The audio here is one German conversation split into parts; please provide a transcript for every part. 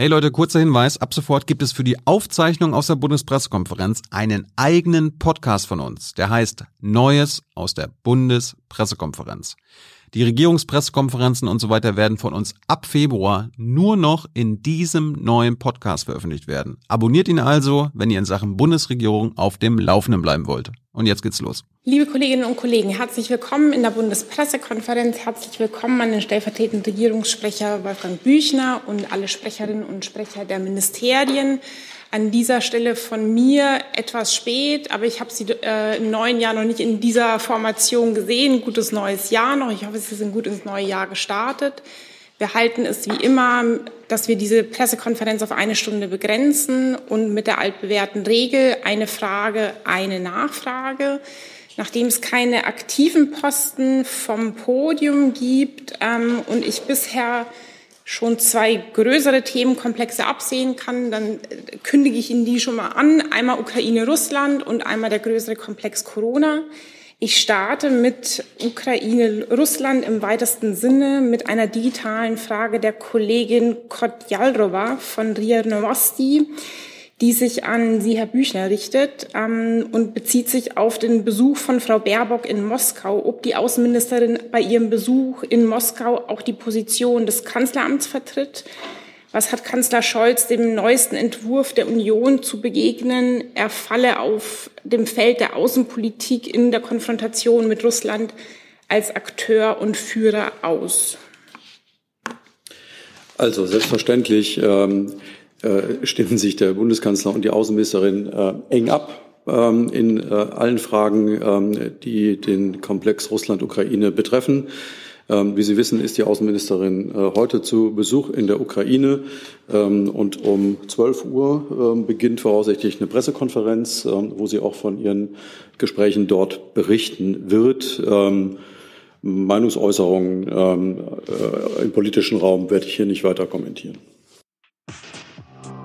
Hey Leute, kurzer Hinweis. Ab sofort gibt es für die Aufzeichnung aus der Bundespressekonferenz einen eigenen Podcast von uns. Der heißt Neues aus der Bundespressekonferenz. Die Regierungspressekonferenzen und so weiter werden von uns ab Februar nur noch in diesem neuen Podcast veröffentlicht werden. Abonniert ihn also, wenn ihr in Sachen Bundesregierung auf dem Laufenden bleiben wollt. Und jetzt geht's los. Liebe Kolleginnen und Kollegen, herzlich willkommen in der Bundespressekonferenz. Herzlich willkommen an den stellvertretenden Regierungssprecher Wolfgang Büchner und alle Sprecherinnen und Sprecher der Ministerien. An dieser Stelle von mir etwas spät, aber ich habe Sie äh, im neuen Jahr noch nicht in dieser Formation gesehen. Gutes neues Jahr noch. Ich hoffe, Sie sind gut ins neue Jahr gestartet. Wir halten es wie immer, dass wir diese Pressekonferenz auf eine Stunde begrenzen und mit der altbewährten Regel eine Frage, eine Nachfrage. Nachdem es keine aktiven Posten vom Podium gibt ähm, und ich bisher schon zwei größere Themenkomplexe absehen kann, dann äh, kündige ich Ihnen die schon mal an. Einmal Ukraine-Russland und einmal der größere Komplex Corona. Ich starte mit Ukraine-Russland im weitesten Sinne mit einer digitalen Frage der Kollegin Kotjalrova von RIA Novosti die sich an Sie, Herr Büchner, richtet ähm, und bezieht sich auf den Besuch von Frau Baerbock in Moskau, ob die Außenministerin bei ihrem Besuch in Moskau auch die Position des Kanzleramts vertritt. Was hat Kanzler Scholz dem neuesten Entwurf der Union zu begegnen? Er falle auf dem Feld der Außenpolitik in der Konfrontation mit Russland als Akteur und Führer aus. Also selbstverständlich ähm, äh, stimmen sich der Bundeskanzler und die Außenministerin äh, eng ab ähm, in äh, allen Fragen, ähm, die den Komplex Russland-Ukraine betreffen. Ähm, wie Sie wissen, ist die Außenministerin heute zu Besuch in der Ukraine und um 12 Uhr beginnt voraussichtlich eine Pressekonferenz, wo sie auch von ihren Gesprächen dort berichten wird. Meinungsäußerungen im politischen Raum werde ich hier nicht weiter kommentieren.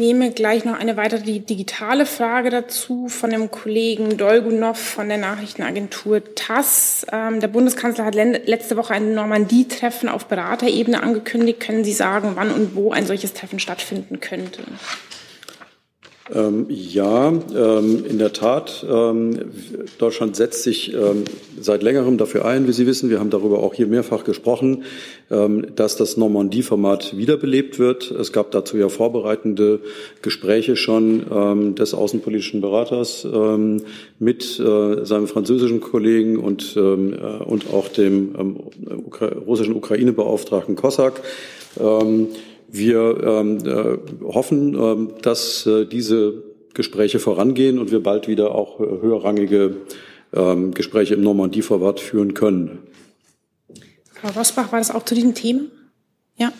Nehme gleich noch eine weitere digitale Frage dazu von dem Kollegen Dolgunov von der Nachrichtenagentur TASS. Ähm, der Bundeskanzler hat letzte Woche ein Normandie-Treffen auf Beraterebene angekündigt. Können Sie sagen, wann und wo ein solches Treffen stattfinden könnte? Ähm, ja, ähm, in der Tat. Ähm, Deutschland setzt sich ähm, seit längerem dafür ein, wie Sie wissen. Wir haben darüber auch hier mehrfach gesprochen, ähm, dass das Normandie-Format wiederbelebt wird. Es gab dazu ja vorbereitende Gespräche schon ähm, des außenpolitischen Beraters mit äh, seinem französischen Kollegen und, äh, und auch dem russischen Ukraine-Beauftragten Kossak. Wir ähm, äh, hoffen, ähm, dass äh, diese Gespräche vorangehen und wir bald wieder auch äh, höherrangige ähm, Gespräche im Normandie-Format führen können. Frau Rosbach, war das auch zu diesem Thema? Ja.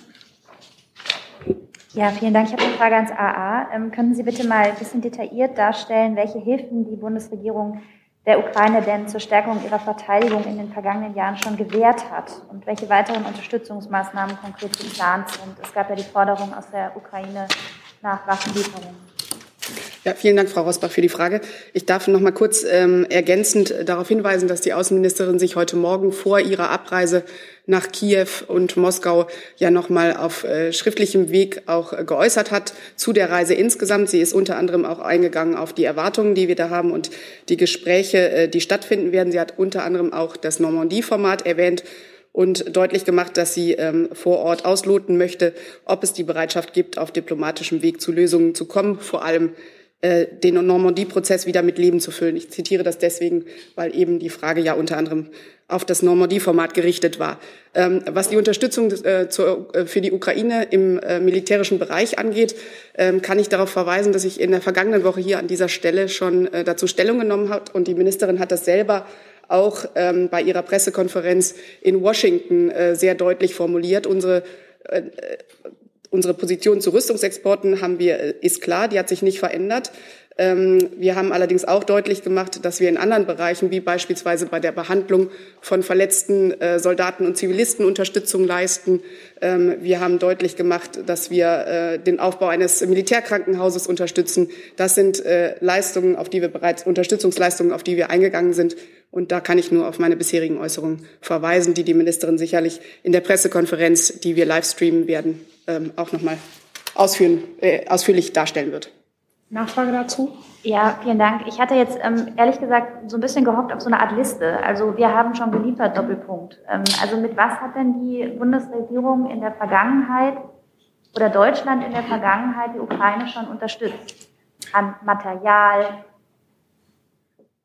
Ja, vielen Dank. Ich habe eine Frage ans AA. Ähm, können Sie bitte mal ein bisschen detailliert darstellen, welche Hilfen die Bundesregierung der Ukraine denn zur Stärkung ihrer Verteidigung in den vergangenen Jahren schon gewährt hat und welche weiteren Unterstützungsmaßnahmen konkret geplant sind. Es gab ja die Forderung aus der Ukraine nach Waffenlieferungen. Ja, vielen Dank, Frau Rosbach, für die Frage. Ich darf noch mal kurz ähm, ergänzend darauf hinweisen, dass die Außenministerin sich heute Morgen vor ihrer Abreise nach Kiew und Moskau ja noch mal auf äh, schriftlichem Weg auch äh, geäußert hat zu der Reise insgesamt. Sie ist unter anderem auch eingegangen auf die Erwartungen, die wir da haben und die Gespräche, äh, die stattfinden werden. Sie hat unter anderem auch das Normandie-Format erwähnt und deutlich gemacht, dass sie ähm, vor Ort ausloten möchte, ob es die Bereitschaft gibt, auf diplomatischem Weg zu Lösungen zu kommen, vor allem äh, den Normandie-Prozess wieder mit Leben zu füllen. Ich zitiere das deswegen, weil eben die Frage ja unter anderem auf das Normandie-Format gerichtet war. Ähm, was die Unterstützung äh, zur, äh, für die Ukraine im äh, militärischen Bereich angeht, ähm, kann ich darauf verweisen, dass ich in der vergangenen Woche hier an dieser Stelle schon äh, dazu Stellung genommen habe und die Ministerin hat das selber auch ähm, bei ihrer Pressekonferenz in Washington äh, sehr deutlich formuliert. Unsere unsere Position zu Rüstungsexporten haben wir, äh, ist klar, die hat sich nicht verändert. Ähm, wir haben allerdings auch deutlich gemacht, dass wir in anderen Bereichen, wie beispielsweise bei der Behandlung von verletzten äh, Soldaten und Zivilisten Unterstützung leisten. Ähm, wir haben deutlich gemacht, dass wir äh, den Aufbau eines Militärkrankenhauses unterstützen. Das sind Leistungen, auf die wir bereits, Unterstützungsleistungen, auf die wir eingegangen sind. Und da kann ich nur auf meine bisherigen Äußerungen verweisen, die die Ministerin sicherlich in der Pressekonferenz, die wir live streamen werden, ähm, auch nochmal ausführen, ausführlich darstellen wird. Nachfrage dazu? Ja, vielen Dank. Ich hatte jetzt ähm, ehrlich gesagt so ein bisschen gehofft auf so eine Art Liste. Also wir haben schon geliefert, Doppelpunkt. Ähm, also mit was hat denn die Bundesregierung in der Vergangenheit oder Deutschland in der Vergangenheit die Ukraine schon unterstützt? An Material,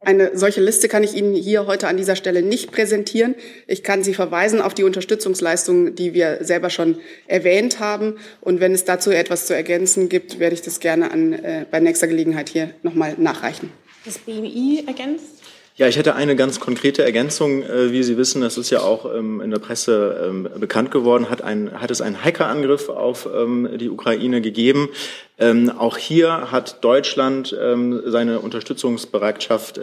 eine solche Liste kann ich Ihnen hier heute an dieser Stelle nicht präsentieren. Ich kann Sie verweisen auf die Unterstützungsleistungen, die wir selber schon erwähnt haben. Und wenn es dazu etwas zu ergänzen gibt, werde ich das gerne an, äh, bei nächster Gelegenheit hier nochmal nachreichen. Das BMI ergänzt? Ja, ich hätte eine ganz konkrete Ergänzung. Äh, wie Sie wissen, das ist ja auch ähm, in der Presse ähm, bekannt geworden, hat, ein, hat es einen Hackerangriff auf ähm, die Ukraine gegeben. Auch hier hat Deutschland seine Unterstützungsbereitschaft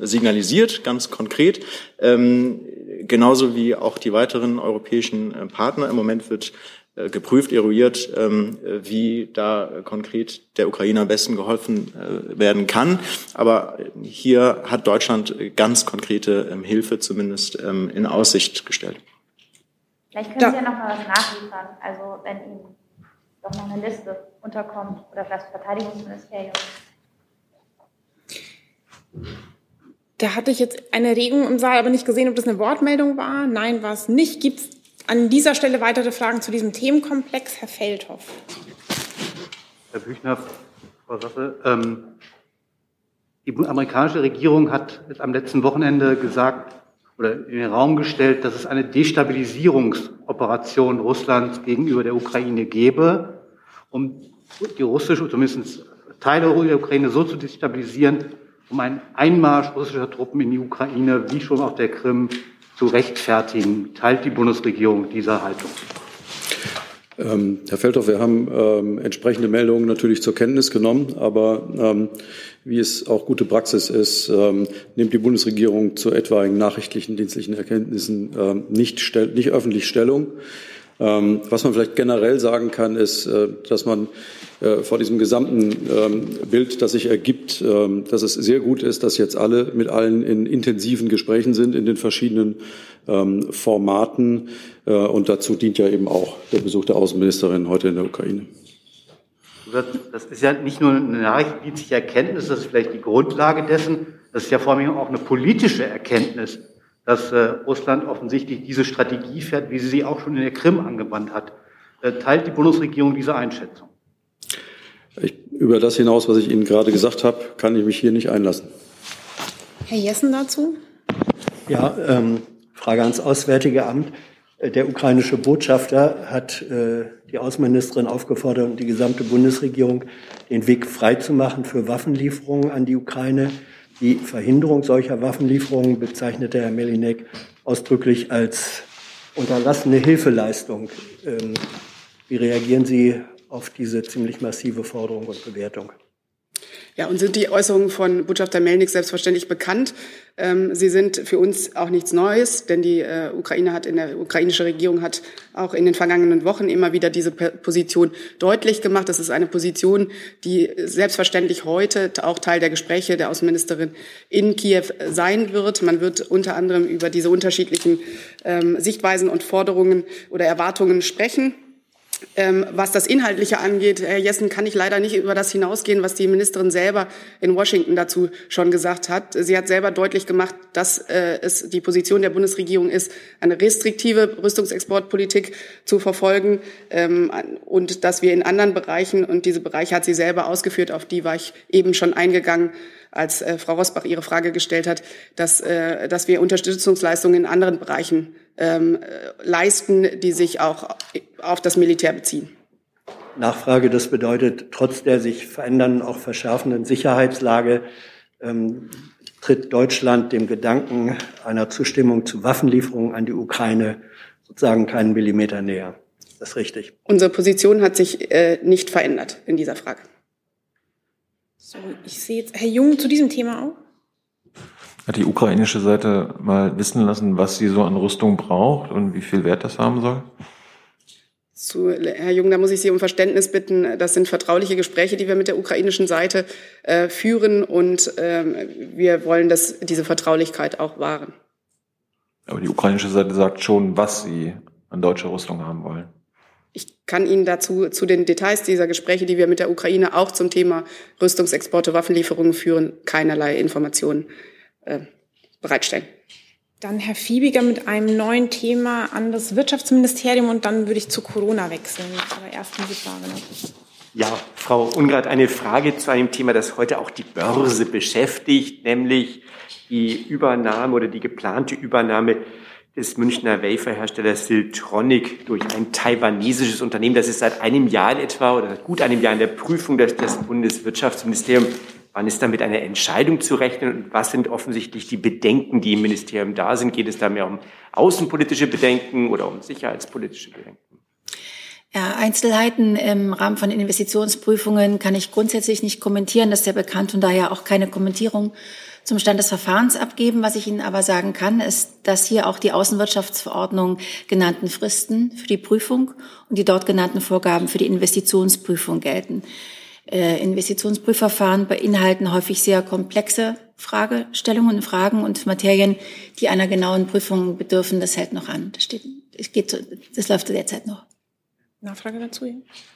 signalisiert, ganz konkret. Genauso wie auch die weiteren europäischen äh, Partner. Im Moment wird geprüft, eruiert, ähm, wie da konkret der Ukraine am besten geholfen äh, werden kann. Aber hier hat Deutschland ganz konkrete ähm, Hilfe zumindest ähm, in Aussicht gestellt. Vielleicht können Sie ja noch mal was nachliefern, also wenn Ihnen doch noch eine Liste unterkommt oder das Verteidigungsministerium. Da hatte ich jetzt eine Regung im Saal, aber nicht gesehen, ob das eine Wortmeldung war. Nein, war es nicht. Gibt es an dieser Stelle weitere Fragen zu diesem Themenkomplex. Herr Feldhoff. Herr Büchner, Frau Sasse, ähm, die amerikanische Regierung hat am letzten Wochenende gesagt oder in den Raum gestellt, dass es eine Destabilisierungsoperation Russlands gegenüber der Ukraine gäbe, um die russische, zumindest Teile der Ukraine so zu destabilisieren, um einen Einmarsch russischer Truppen in die Ukraine, wie schon auf der Krim, zu rechtfertigen. Teilt die Bundesregierung diese Haltung? Ähm, Herr Feldhoff, wir haben ähm, entsprechende Meldungen natürlich zur Kenntnis genommen, aber ähm, wie es auch gute Praxis ist, ähm, nimmt die Bundesregierung zu etwaigen nachrichtlichen dienstlichen Erkenntnissen ähm, nicht, nicht öffentlich Stellung. Ähm, was man vielleicht generell sagen kann, ist, äh, dass man äh, vor diesem gesamten ähm, Bild, das sich ergibt, ähm, dass es sehr gut ist, dass jetzt alle mit allen in intensiven Gesprächen sind in den verschiedenen Formaten. Äh, und dazu dient ja eben auch der Besuch der Außenministerin heute in der Ukraine. Das ist ja nicht nur eine nachrichtendienstliche Erkenntnis, das ist vielleicht die Grundlage dessen, das ist ja vor allem auch eine politische Erkenntnis dass äh, Russland offensichtlich diese Strategie fährt, wie sie sie auch schon in der Krim angewandt hat. Äh, teilt die Bundesregierung diese Einschätzung? Ich, über das hinaus, was ich Ihnen gerade gesagt habe, kann ich mich hier nicht einlassen. Herr Jessen dazu? Ja, ähm, Frage ans Auswärtige Amt. Äh, der ukrainische Botschafter hat äh, die Außenministerin aufgefordert und die gesamte Bundesregierung, den Weg freizumachen für Waffenlieferungen an die Ukraine. Die Verhinderung solcher Waffenlieferungen bezeichnete Herr Melinek ausdrücklich als unterlassene Hilfeleistung. Ähm, wie reagieren Sie auf diese ziemlich massive Forderung und Bewertung? Ja, und sind die Äußerungen von Botschafter Melnik selbstverständlich bekannt. Ähm, sie sind für uns auch nichts Neues, denn die äh, Ukraine hat in der ukrainische Regierung hat auch in den vergangenen Wochen immer wieder diese Position deutlich gemacht. Das ist eine Position, die selbstverständlich heute auch Teil der Gespräche der Außenministerin in Kiew sein wird. Man wird unter anderem über diese unterschiedlichen ähm, Sichtweisen und Forderungen oder Erwartungen sprechen. Ähm, was das Inhaltliche angeht, Herr Jessen, kann ich leider nicht über das hinausgehen, was die Ministerin selber in Washington dazu schon gesagt hat. Sie hat selber deutlich gemacht, dass äh, es die Position der Bundesregierung ist, eine restriktive Rüstungsexportpolitik zu verfolgen ähm, und dass wir in anderen Bereichen, und diese Bereiche hat sie selber ausgeführt, auf die war ich eben schon eingegangen, als äh, Frau Rosbach ihre Frage gestellt hat, dass, äh, dass wir Unterstützungsleistungen in anderen Bereichen ähm, leisten, die sich auch auf das Militär beziehen. Nachfrage, das bedeutet, trotz der sich verändernden, auch verschärfenden Sicherheitslage, ähm, tritt Deutschland dem Gedanken einer Zustimmung zu Waffenlieferungen an die Ukraine sozusagen keinen Millimeter näher. Ist das richtig? Unsere Position hat sich äh, nicht verändert in dieser Frage. So, ich sehe jetzt Herr Jung zu diesem Thema auch. Hat die ukrainische Seite mal wissen lassen, was sie so an Rüstung braucht und wie viel Wert das haben soll? Zu Herr Jung, da muss ich Sie um Verständnis bitten. Das sind vertrauliche Gespräche, die wir mit der ukrainischen Seite äh, führen und ähm, wir wollen dass diese Vertraulichkeit auch wahren. Aber die ukrainische Seite sagt schon, was sie an deutscher Rüstung haben wollen. Ich kann Ihnen dazu zu den Details dieser Gespräche, die wir mit der Ukraine auch zum Thema Rüstungsexporte, Waffenlieferungen führen, keinerlei Informationen äh, bereitstellen. Dann Herr Fiebiger mit einem neuen Thema an das Wirtschaftsministerium und dann würde ich zu Corona wechseln. Aber erst noch. Ja, Frau Ungrad, eine Frage zu einem Thema, das heute auch die Börse beschäftigt, nämlich die Übernahme oder die geplante Übernahme des Münchner Waferherstellers Siltronic durch ein taiwanesisches Unternehmen. Das ist seit einem Jahr in etwa oder seit gut einem Jahr in der Prüfung des, des Bundeswirtschaftsministeriums. Wann ist da mit einer Entscheidung zu rechnen und was sind offensichtlich die Bedenken, die im Ministerium da sind? Geht es da mehr um außenpolitische Bedenken oder um sicherheitspolitische Bedenken? Ja, Einzelheiten im Rahmen von Investitionsprüfungen kann ich grundsätzlich nicht kommentieren. Das ist ja bekannt und daher auch keine Kommentierung zum Stand des Verfahrens abgeben. Was ich Ihnen aber sagen kann, ist, dass hier auch die Außenwirtschaftsverordnung genannten Fristen für die Prüfung und die dort genannten Vorgaben für die Investitionsprüfung gelten. Äh, Investitionsprüfverfahren beinhalten häufig sehr komplexe Fragestellungen, Fragen und Materien, die einer genauen Prüfung bedürfen. Das hält noch an. Das, steht, es geht, das läuft derzeit noch. Nachfrage dazu?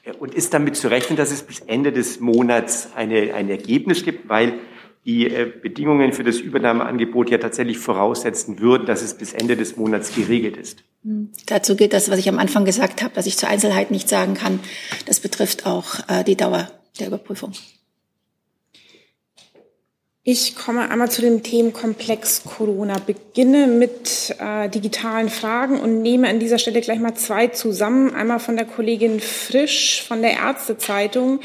Ja. Und ist damit zu rechnen, dass es bis Ende des Monats eine, ein Ergebnis gibt, weil die äh, Bedingungen für das Übernahmeangebot ja tatsächlich voraussetzen würden, dass es bis Ende des Monats geregelt ist. Hm. Dazu gilt das, was ich am Anfang gesagt habe, dass ich zur Einzelheit nicht sagen kann. Das betrifft auch äh, die Dauer der Überprüfung. Ich komme einmal zu dem Themenkomplex Corona, beginne mit äh, digitalen Fragen und nehme an dieser Stelle gleich mal zwei zusammen. Einmal von der Kollegin Frisch von der Ärztezeitung,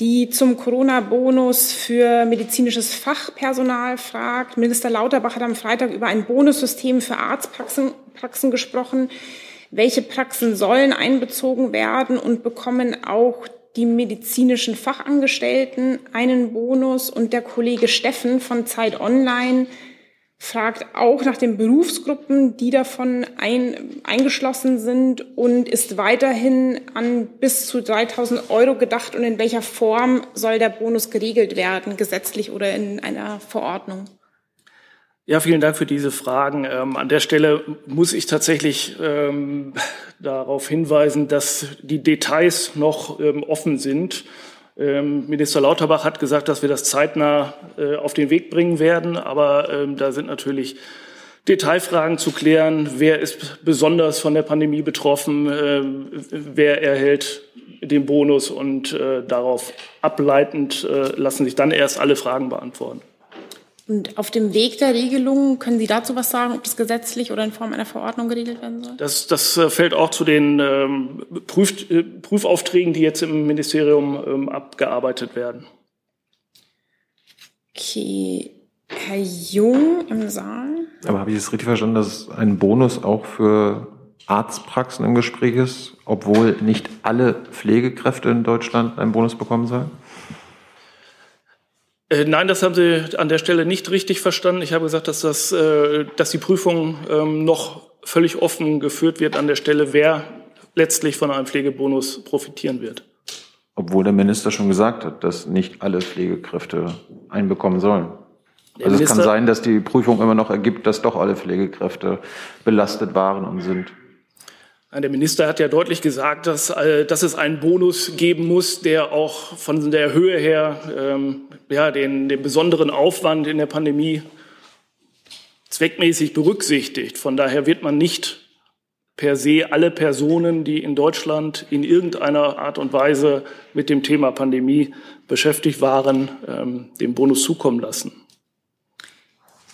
die zum Corona-Bonus für medizinisches Fachpersonal fragt. Minister Lauterbach hat am Freitag über ein Bonussystem für Arztpraxen Praxen gesprochen. Welche Praxen sollen einbezogen werden und bekommen auch die medizinischen Fachangestellten einen Bonus und der Kollege Steffen von Zeit Online fragt auch nach den Berufsgruppen, die davon ein, eingeschlossen sind und ist weiterhin an bis zu 3000 Euro gedacht und in welcher Form soll der Bonus geregelt werden, gesetzlich oder in einer Verordnung? Ja, vielen Dank für diese Fragen. Ähm, an der Stelle muss ich tatsächlich ähm, darauf hinweisen, dass die Details noch ähm, offen sind. Ähm, Minister Lauterbach hat gesagt, dass wir das zeitnah äh, auf den Weg bringen werden, aber ähm, da sind natürlich Detailfragen zu klären. Wer ist besonders von der Pandemie betroffen? Äh, wer erhält den Bonus? Und äh, darauf ableitend äh, lassen sich dann erst alle Fragen beantworten. Und auf dem Weg der Regelung, können Sie dazu was sagen, ob das gesetzlich oder in Form einer Verordnung geregelt werden soll? Das, das äh, fällt auch zu den ähm, Prüf, äh, Prüfaufträgen, die jetzt im Ministerium ähm, abgearbeitet werden. Okay. Herr Jung im Saal. Aber habe ich es richtig verstanden, dass ein Bonus auch für Arztpraxen im Gespräch ist, obwohl nicht alle Pflegekräfte in Deutschland einen Bonus bekommen sollen? Äh, nein, das haben Sie an der Stelle nicht richtig verstanden. Ich habe gesagt, dass, das, äh, dass die Prüfung ähm, noch völlig offen geführt wird an der Stelle, wer letztlich von einem Pflegebonus profitieren wird. Obwohl der Minister schon gesagt hat, dass nicht alle Pflegekräfte einbekommen sollen. Der also Minister, es kann sein, dass die Prüfung immer noch ergibt, dass doch alle Pflegekräfte belastet waren und sind. Der Minister hat ja deutlich gesagt, dass, äh, dass es einen Bonus geben muss, der auch von der Höhe her ähm, ja, den, den besonderen Aufwand in der Pandemie zweckmäßig berücksichtigt. Von daher wird man nicht per se alle Personen, die in Deutschland in irgendeiner Art und Weise mit dem Thema Pandemie beschäftigt waren, ähm, den Bonus zukommen lassen.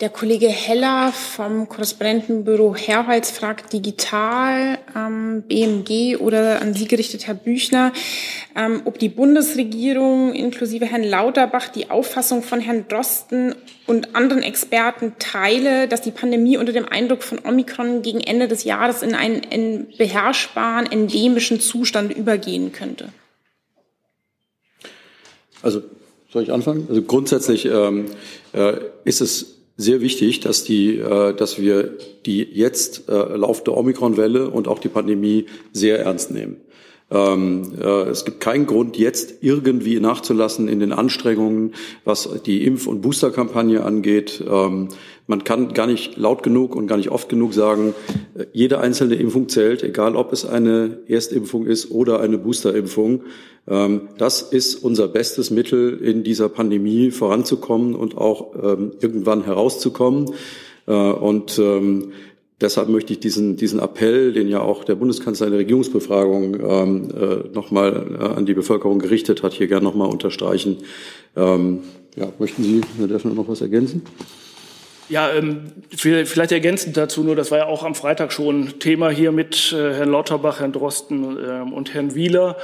Der Kollege Heller vom Korrespondentenbüro Herwalz fragt digital, ähm, BMG oder an Sie gerichtet, Herr Büchner, ähm, ob die Bundesregierung inklusive Herrn Lauterbach die Auffassung von Herrn Drosten und anderen Experten teile, dass die Pandemie unter dem Eindruck von Omikron gegen Ende des Jahres in einen, in beherrschbaren, endemischen Zustand übergehen könnte. Also soll ich anfangen? Also grundsätzlich ähm, äh, ist es sehr wichtig, dass, die, äh, dass wir die jetzt äh, laufende Omikron-Welle und auch die Pandemie sehr ernst nehmen. Ähm, äh, es gibt keinen Grund, jetzt irgendwie nachzulassen in den Anstrengungen, was die Impf- und Boosterkampagne angeht. Ähm, man kann gar nicht laut genug und gar nicht oft genug sagen, äh, jede einzelne Impfung zählt, egal ob es eine Erstimpfung ist oder eine Boosterimpfung. Ähm, das ist unser bestes Mittel, in dieser Pandemie voranzukommen und auch irgendwann herauszukommen. Äh, und ähm, Deshalb möchte ich diesen, diesen Appell, den ja auch der Bundeskanzler in der Regierungsbefragung ähm, äh, nochmal äh, an die Bevölkerung gerichtet hat, hier gerne nochmal unterstreichen. Ähm, ja, möchten Sie, Herr Deffner, noch was ergänzen? Ja, ähm, vielleicht ergänzend dazu nur, das war ja auch am Freitag schon Thema hier mit äh, Herrn Lauterbach, Herrn Drosten ähm, und Herrn Wieler.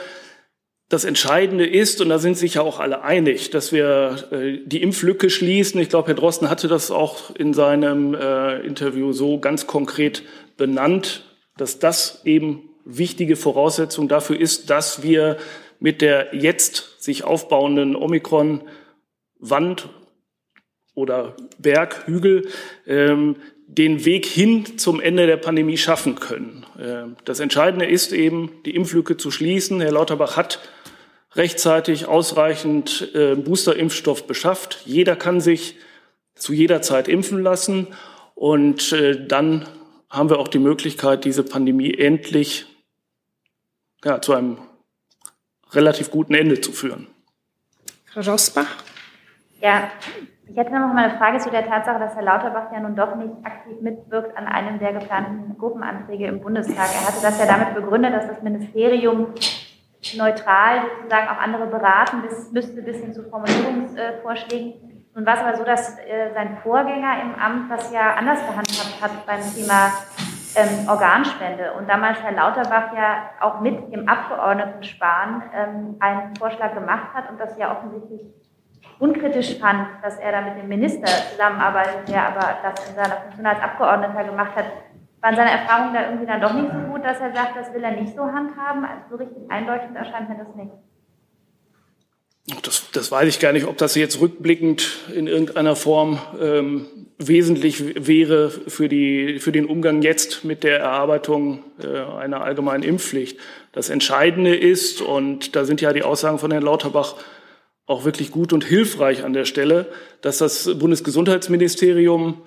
Das Entscheidende ist, und da sind sich ja auch alle einig, dass wir äh, die Impflücke schließen. Ich glaube, Herr Drosten hatte das auch in seinem äh, Interview so ganz konkret benannt, dass das eben wichtige Voraussetzung dafür ist, dass wir mit der jetzt sich aufbauenden Omikron-Wand oder Berg, Hügel, ähm, den Weg hin zum Ende der Pandemie schaffen können. Ähm, das Entscheidende ist eben, die Impflücke zu schließen. Herr Lauterbach hat rechtzeitig ausreichend äh, Boosterimpfstoff beschafft. Jeder kann sich zu jeder Zeit impfen lassen und äh, dann haben wir auch die Möglichkeit, diese Pandemie endlich ja, zu einem relativ guten Ende zu führen. Frau Rosbach? Ja, ich hätte noch mal eine Frage zu der Tatsache, dass Herr Lauterbach ja nun doch nicht aktiv mitwirkt an einem der geplanten Gruppenanträge im Bundestag. Er hatte das ja damit begründet, dass das Ministerium neutral sozusagen auch andere beraten bis, müsste bis hin zu Formulierungsvorschlägen. Nun war es aber so, dass äh, sein Vorgänger im Amt das ja anders gehandhabt hat beim Thema ähm, Organspende und damals Herr Lauterbach ja auch mit dem Abgeordneten Spahn ähm, einen Vorschlag gemacht hat und das ja offensichtlich unkritisch fand, dass er da mit dem Minister zusammenarbeitet, der aber das in seiner Funktion als Abgeordneter gemacht hat. Waren seine Erfahrungen da irgendwie dann doch nicht so gut, dass er sagt, das will er nicht so handhaben? Also so richtig eindeutig erscheint mir das nicht. Das, das weiß ich gar nicht, ob das jetzt rückblickend in irgendeiner Form ähm, wesentlich wäre für, die, für den Umgang jetzt mit der Erarbeitung äh, einer allgemeinen Impfpflicht. Das Entscheidende ist, und da sind ja die Aussagen von Herrn Lauterbach auch wirklich gut und hilfreich an der Stelle, dass das Bundesgesundheitsministerium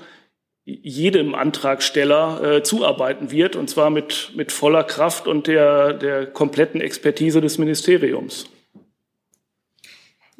jedem Antragsteller äh, zuarbeiten wird, und zwar mit, mit voller Kraft und der, der kompletten Expertise des Ministeriums.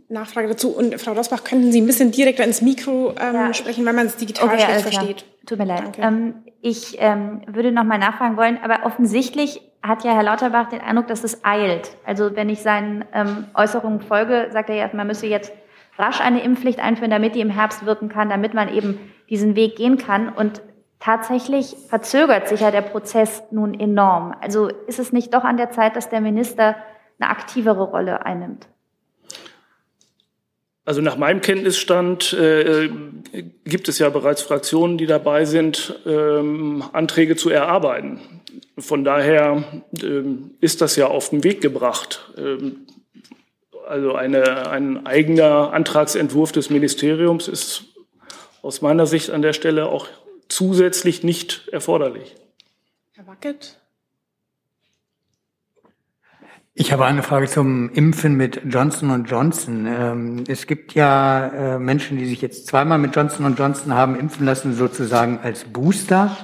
Nachfrage dazu. Und Frau Rosbach, könnten Sie ein bisschen direkter ins Mikro ähm, ja. sprechen, weil man es digital okay, schlecht versteht? Tut mir leid. Ähm, ich ähm, würde noch mal nachfragen wollen, aber offensichtlich hat ja Herr Lauterbach den Eindruck, dass es eilt. Also wenn ich seinen ähm, Äußerungen folge, sagt er ja, man müsse jetzt rasch eine Impfpflicht einführen, damit die im Herbst wirken kann, damit man eben diesen Weg gehen kann. Und tatsächlich verzögert sich ja der Prozess nun enorm. Also ist es nicht doch an der Zeit, dass der Minister eine aktivere Rolle einnimmt? Also nach meinem Kenntnisstand äh, gibt es ja bereits Fraktionen, die dabei sind, ähm, Anträge zu erarbeiten. Von daher ähm, ist das ja auf den Weg gebracht. Ähm, also eine, ein eigener Antragsentwurf des Ministeriums ist aus meiner Sicht an der Stelle auch zusätzlich nicht erforderlich. Herr Wackett? Ich habe eine Frage zum Impfen mit Johnson Johnson. Ähm, es gibt ja äh, Menschen, die sich jetzt zweimal mit Johnson Johnson haben impfen lassen, sozusagen als Booster.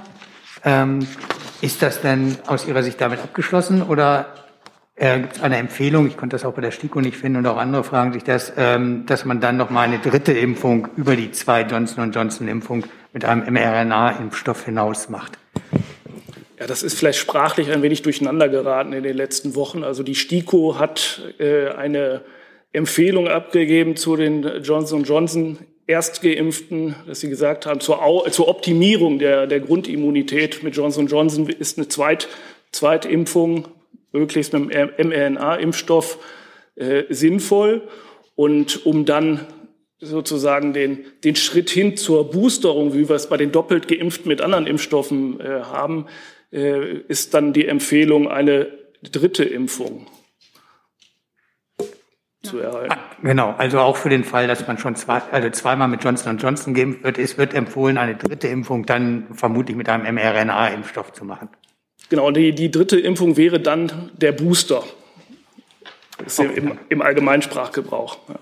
Ähm, ist das denn aus Ihrer Sicht damit abgeschlossen oder äh, gibt es eine Empfehlung? Ich konnte das auch bei der STIKO nicht finden und auch andere fragen sich das, ähm, dass man dann noch mal eine dritte Impfung über die zwei Johnson Johnson Impfung mit einem mRNA-Impfstoff hinaus macht. Ja, das ist vielleicht sprachlich ein wenig durcheinander geraten in den letzten Wochen. Also die STIKO hat äh, eine Empfehlung abgegeben zu den Johnson Johnson Erstgeimpften, dass Sie gesagt haben, zur, zur Optimierung der, der Grundimmunität mit Johnson Johnson ist eine Zweit, Zweitimpfung, möglichst mit einem mRNA-Impfstoff, äh, sinnvoll. Und um dann sozusagen den, den Schritt hin zur Boosterung, wie wir es bei den doppelt geimpften mit anderen Impfstoffen äh, haben, äh, ist dann die Empfehlung eine dritte Impfung zu erhalten. Genau, also auch für den Fall, dass man schon zwei, also zweimal mit Johnson Johnson geimpft wird, es wird empfohlen, eine dritte Impfung dann vermutlich mit einem mRNA-Impfstoff zu machen. Genau, die, die dritte Impfung wäre dann der Booster. Das ist okay. im, im allgemeinen Sprachgebrauch. Ja.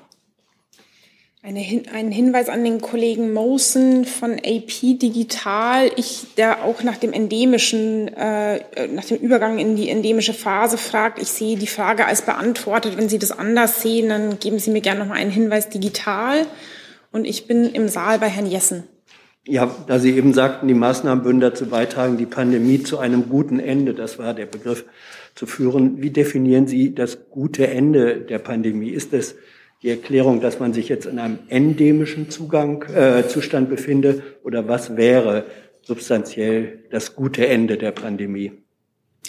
Eine Hin ein Hinweis an den Kollegen Mosen von AP Digital, ich, der auch nach dem endemischen, äh, nach dem Übergang in die endemische Phase fragt. Ich sehe die Frage als beantwortet. Wenn Sie das anders sehen, dann geben Sie mir gerne noch mal einen Hinweis digital. Und ich bin im Saal bei Herrn Jessen. Ja, da Sie eben sagten, die Maßnahmen würden dazu beitragen, die Pandemie zu einem guten Ende, das war der Begriff, zu führen. Wie definieren Sie das gute Ende der Pandemie? Ist es die Erklärung, dass man sich jetzt in einem endemischen Zugang, äh, Zustand befinde? Oder was wäre substanziell das gute Ende der Pandemie?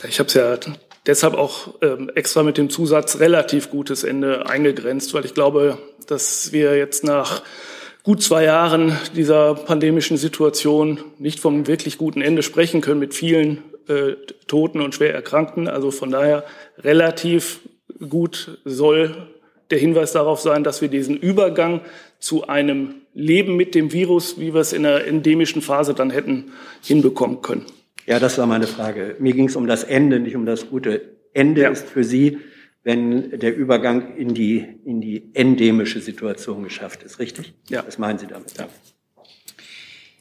Ich habe es ja deshalb auch ähm, extra mit dem Zusatz relativ gutes Ende eingegrenzt, weil ich glaube, dass wir jetzt nach gut zwei Jahren dieser pandemischen Situation nicht vom wirklich guten Ende sprechen können mit vielen äh, Toten und schwer Erkrankten. Also von daher relativ gut soll der Hinweis darauf sein, dass wir diesen Übergang zu einem Leben mit dem Virus, wie wir es in der endemischen Phase dann hätten, hinbekommen können. Ja, das war meine Frage. Mir ging es um das Ende, nicht um das gute Ende ja. ist für Sie, wenn der Übergang in die, in die endemische Situation geschafft ist, richtig? Ja. Was meinen Sie damit? Ja.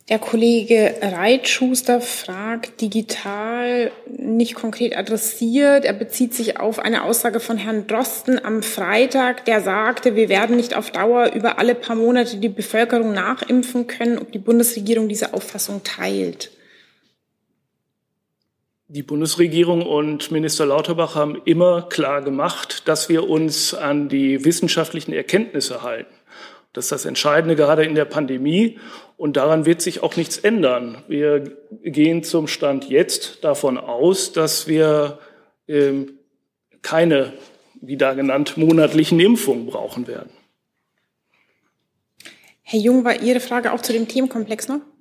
Der Kollege Reitschuster fragt digital nicht konkret adressiert. Er bezieht sich auf eine Aussage von Herrn Drosten am Freitag, der sagte, wir werden nicht auf Dauer über alle paar Monate die Bevölkerung nachimpfen können, ob die Bundesregierung diese Auffassung teilt. Die Bundesregierung und Minister Lauterbach haben immer klar gemacht, dass wir uns an die wissenschaftlichen Erkenntnisse halten. Das ist das Entscheidende gerade in der Pandemie. Und daran wird sich auch nichts ändern. Wir gehen zum Stand jetzt davon aus, dass wir ähm, keine, wie da genannt, monatlichen Impfungen brauchen werden. Herr Jung, war Ihre Frage auch zu dem Themenkomplex noch? Ja.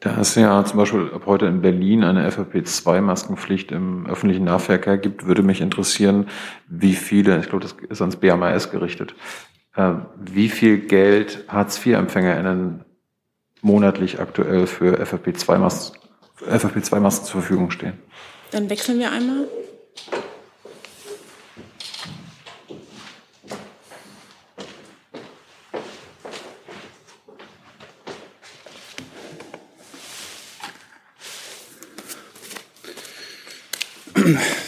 Da es ja zum Beispiel ab heute in Berlin eine FFP2-Maskenpflicht im öffentlichen Nahverkehr gibt, würde mich interessieren, wie viele, ich glaube, das ist ans BMAS gerichtet, äh, wie viel Geld Hartz-IV-EmpfängerInnen monatlich aktuell für FFP2-Masken FFP2 zur Verfügung stehen. Dann wechseln wir einmal.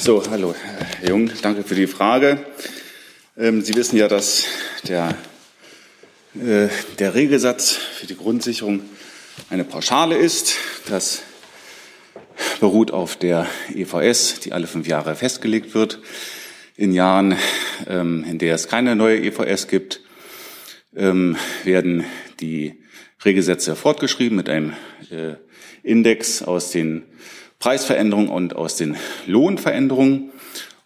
So, hallo, Herr Jung, danke für die Frage. Ähm, Sie wissen ja, dass der, äh, der Regelsatz für die Grundsicherung eine Pauschale ist. Das beruht auf der EVS, die alle fünf Jahre festgelegt wird. In Jahren, ähm, in der es keine neue EVS gibt, ähm, werden die Regelsätze fortgeschrieben mit einem äh, Index aus den Preisveränderungen und aus den Lohnveränderungen.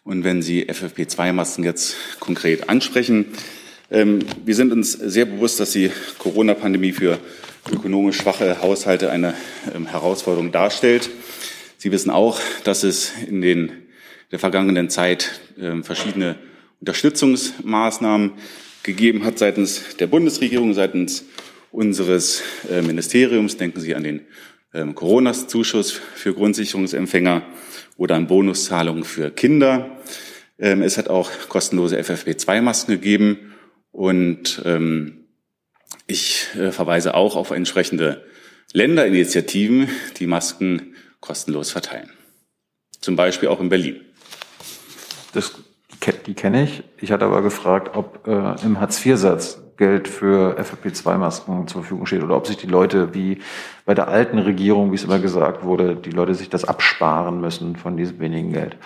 Und wenn Sie FFP2-Masken jetzt konkret ansprechen, ähm, wir sind uns sehr bewusst, dass die Corona-Pandemie für ökonomisch schwache Haushalte eine ähm, Herausforderung darstellt. Sie wissen auch, dass es in den, der vergangenen Zeit ähm, verschiedene Unterstützungsmaßnahmen gegeben hat seitens der Bundesregierung, seitens unseres äh, Ministeriums. Denken Sie an den Corona-Zuschuss für Grundsicherungsempfänger oder an Bonuszahlungen für Kinder. Ähm, es hat auch kostenlose FFP2-Masken gegeben und ähm, ich äh, verweise auch auf entsprechende Länderinitiativen, die Masken kostenlos verteilen. Zum Beispiel auch in Berlin. Das, die kenne ich. Ich hatte aber gefragt, ob äh, im Hartz-IV-Satz Geld für FFP2-Masken zur Verfügung steht oder ob sich die Leute wie bei der alten Regierung, wie es immer gesagt wurde, die Leute sich das absparen müssen von diesem wenigen Geld.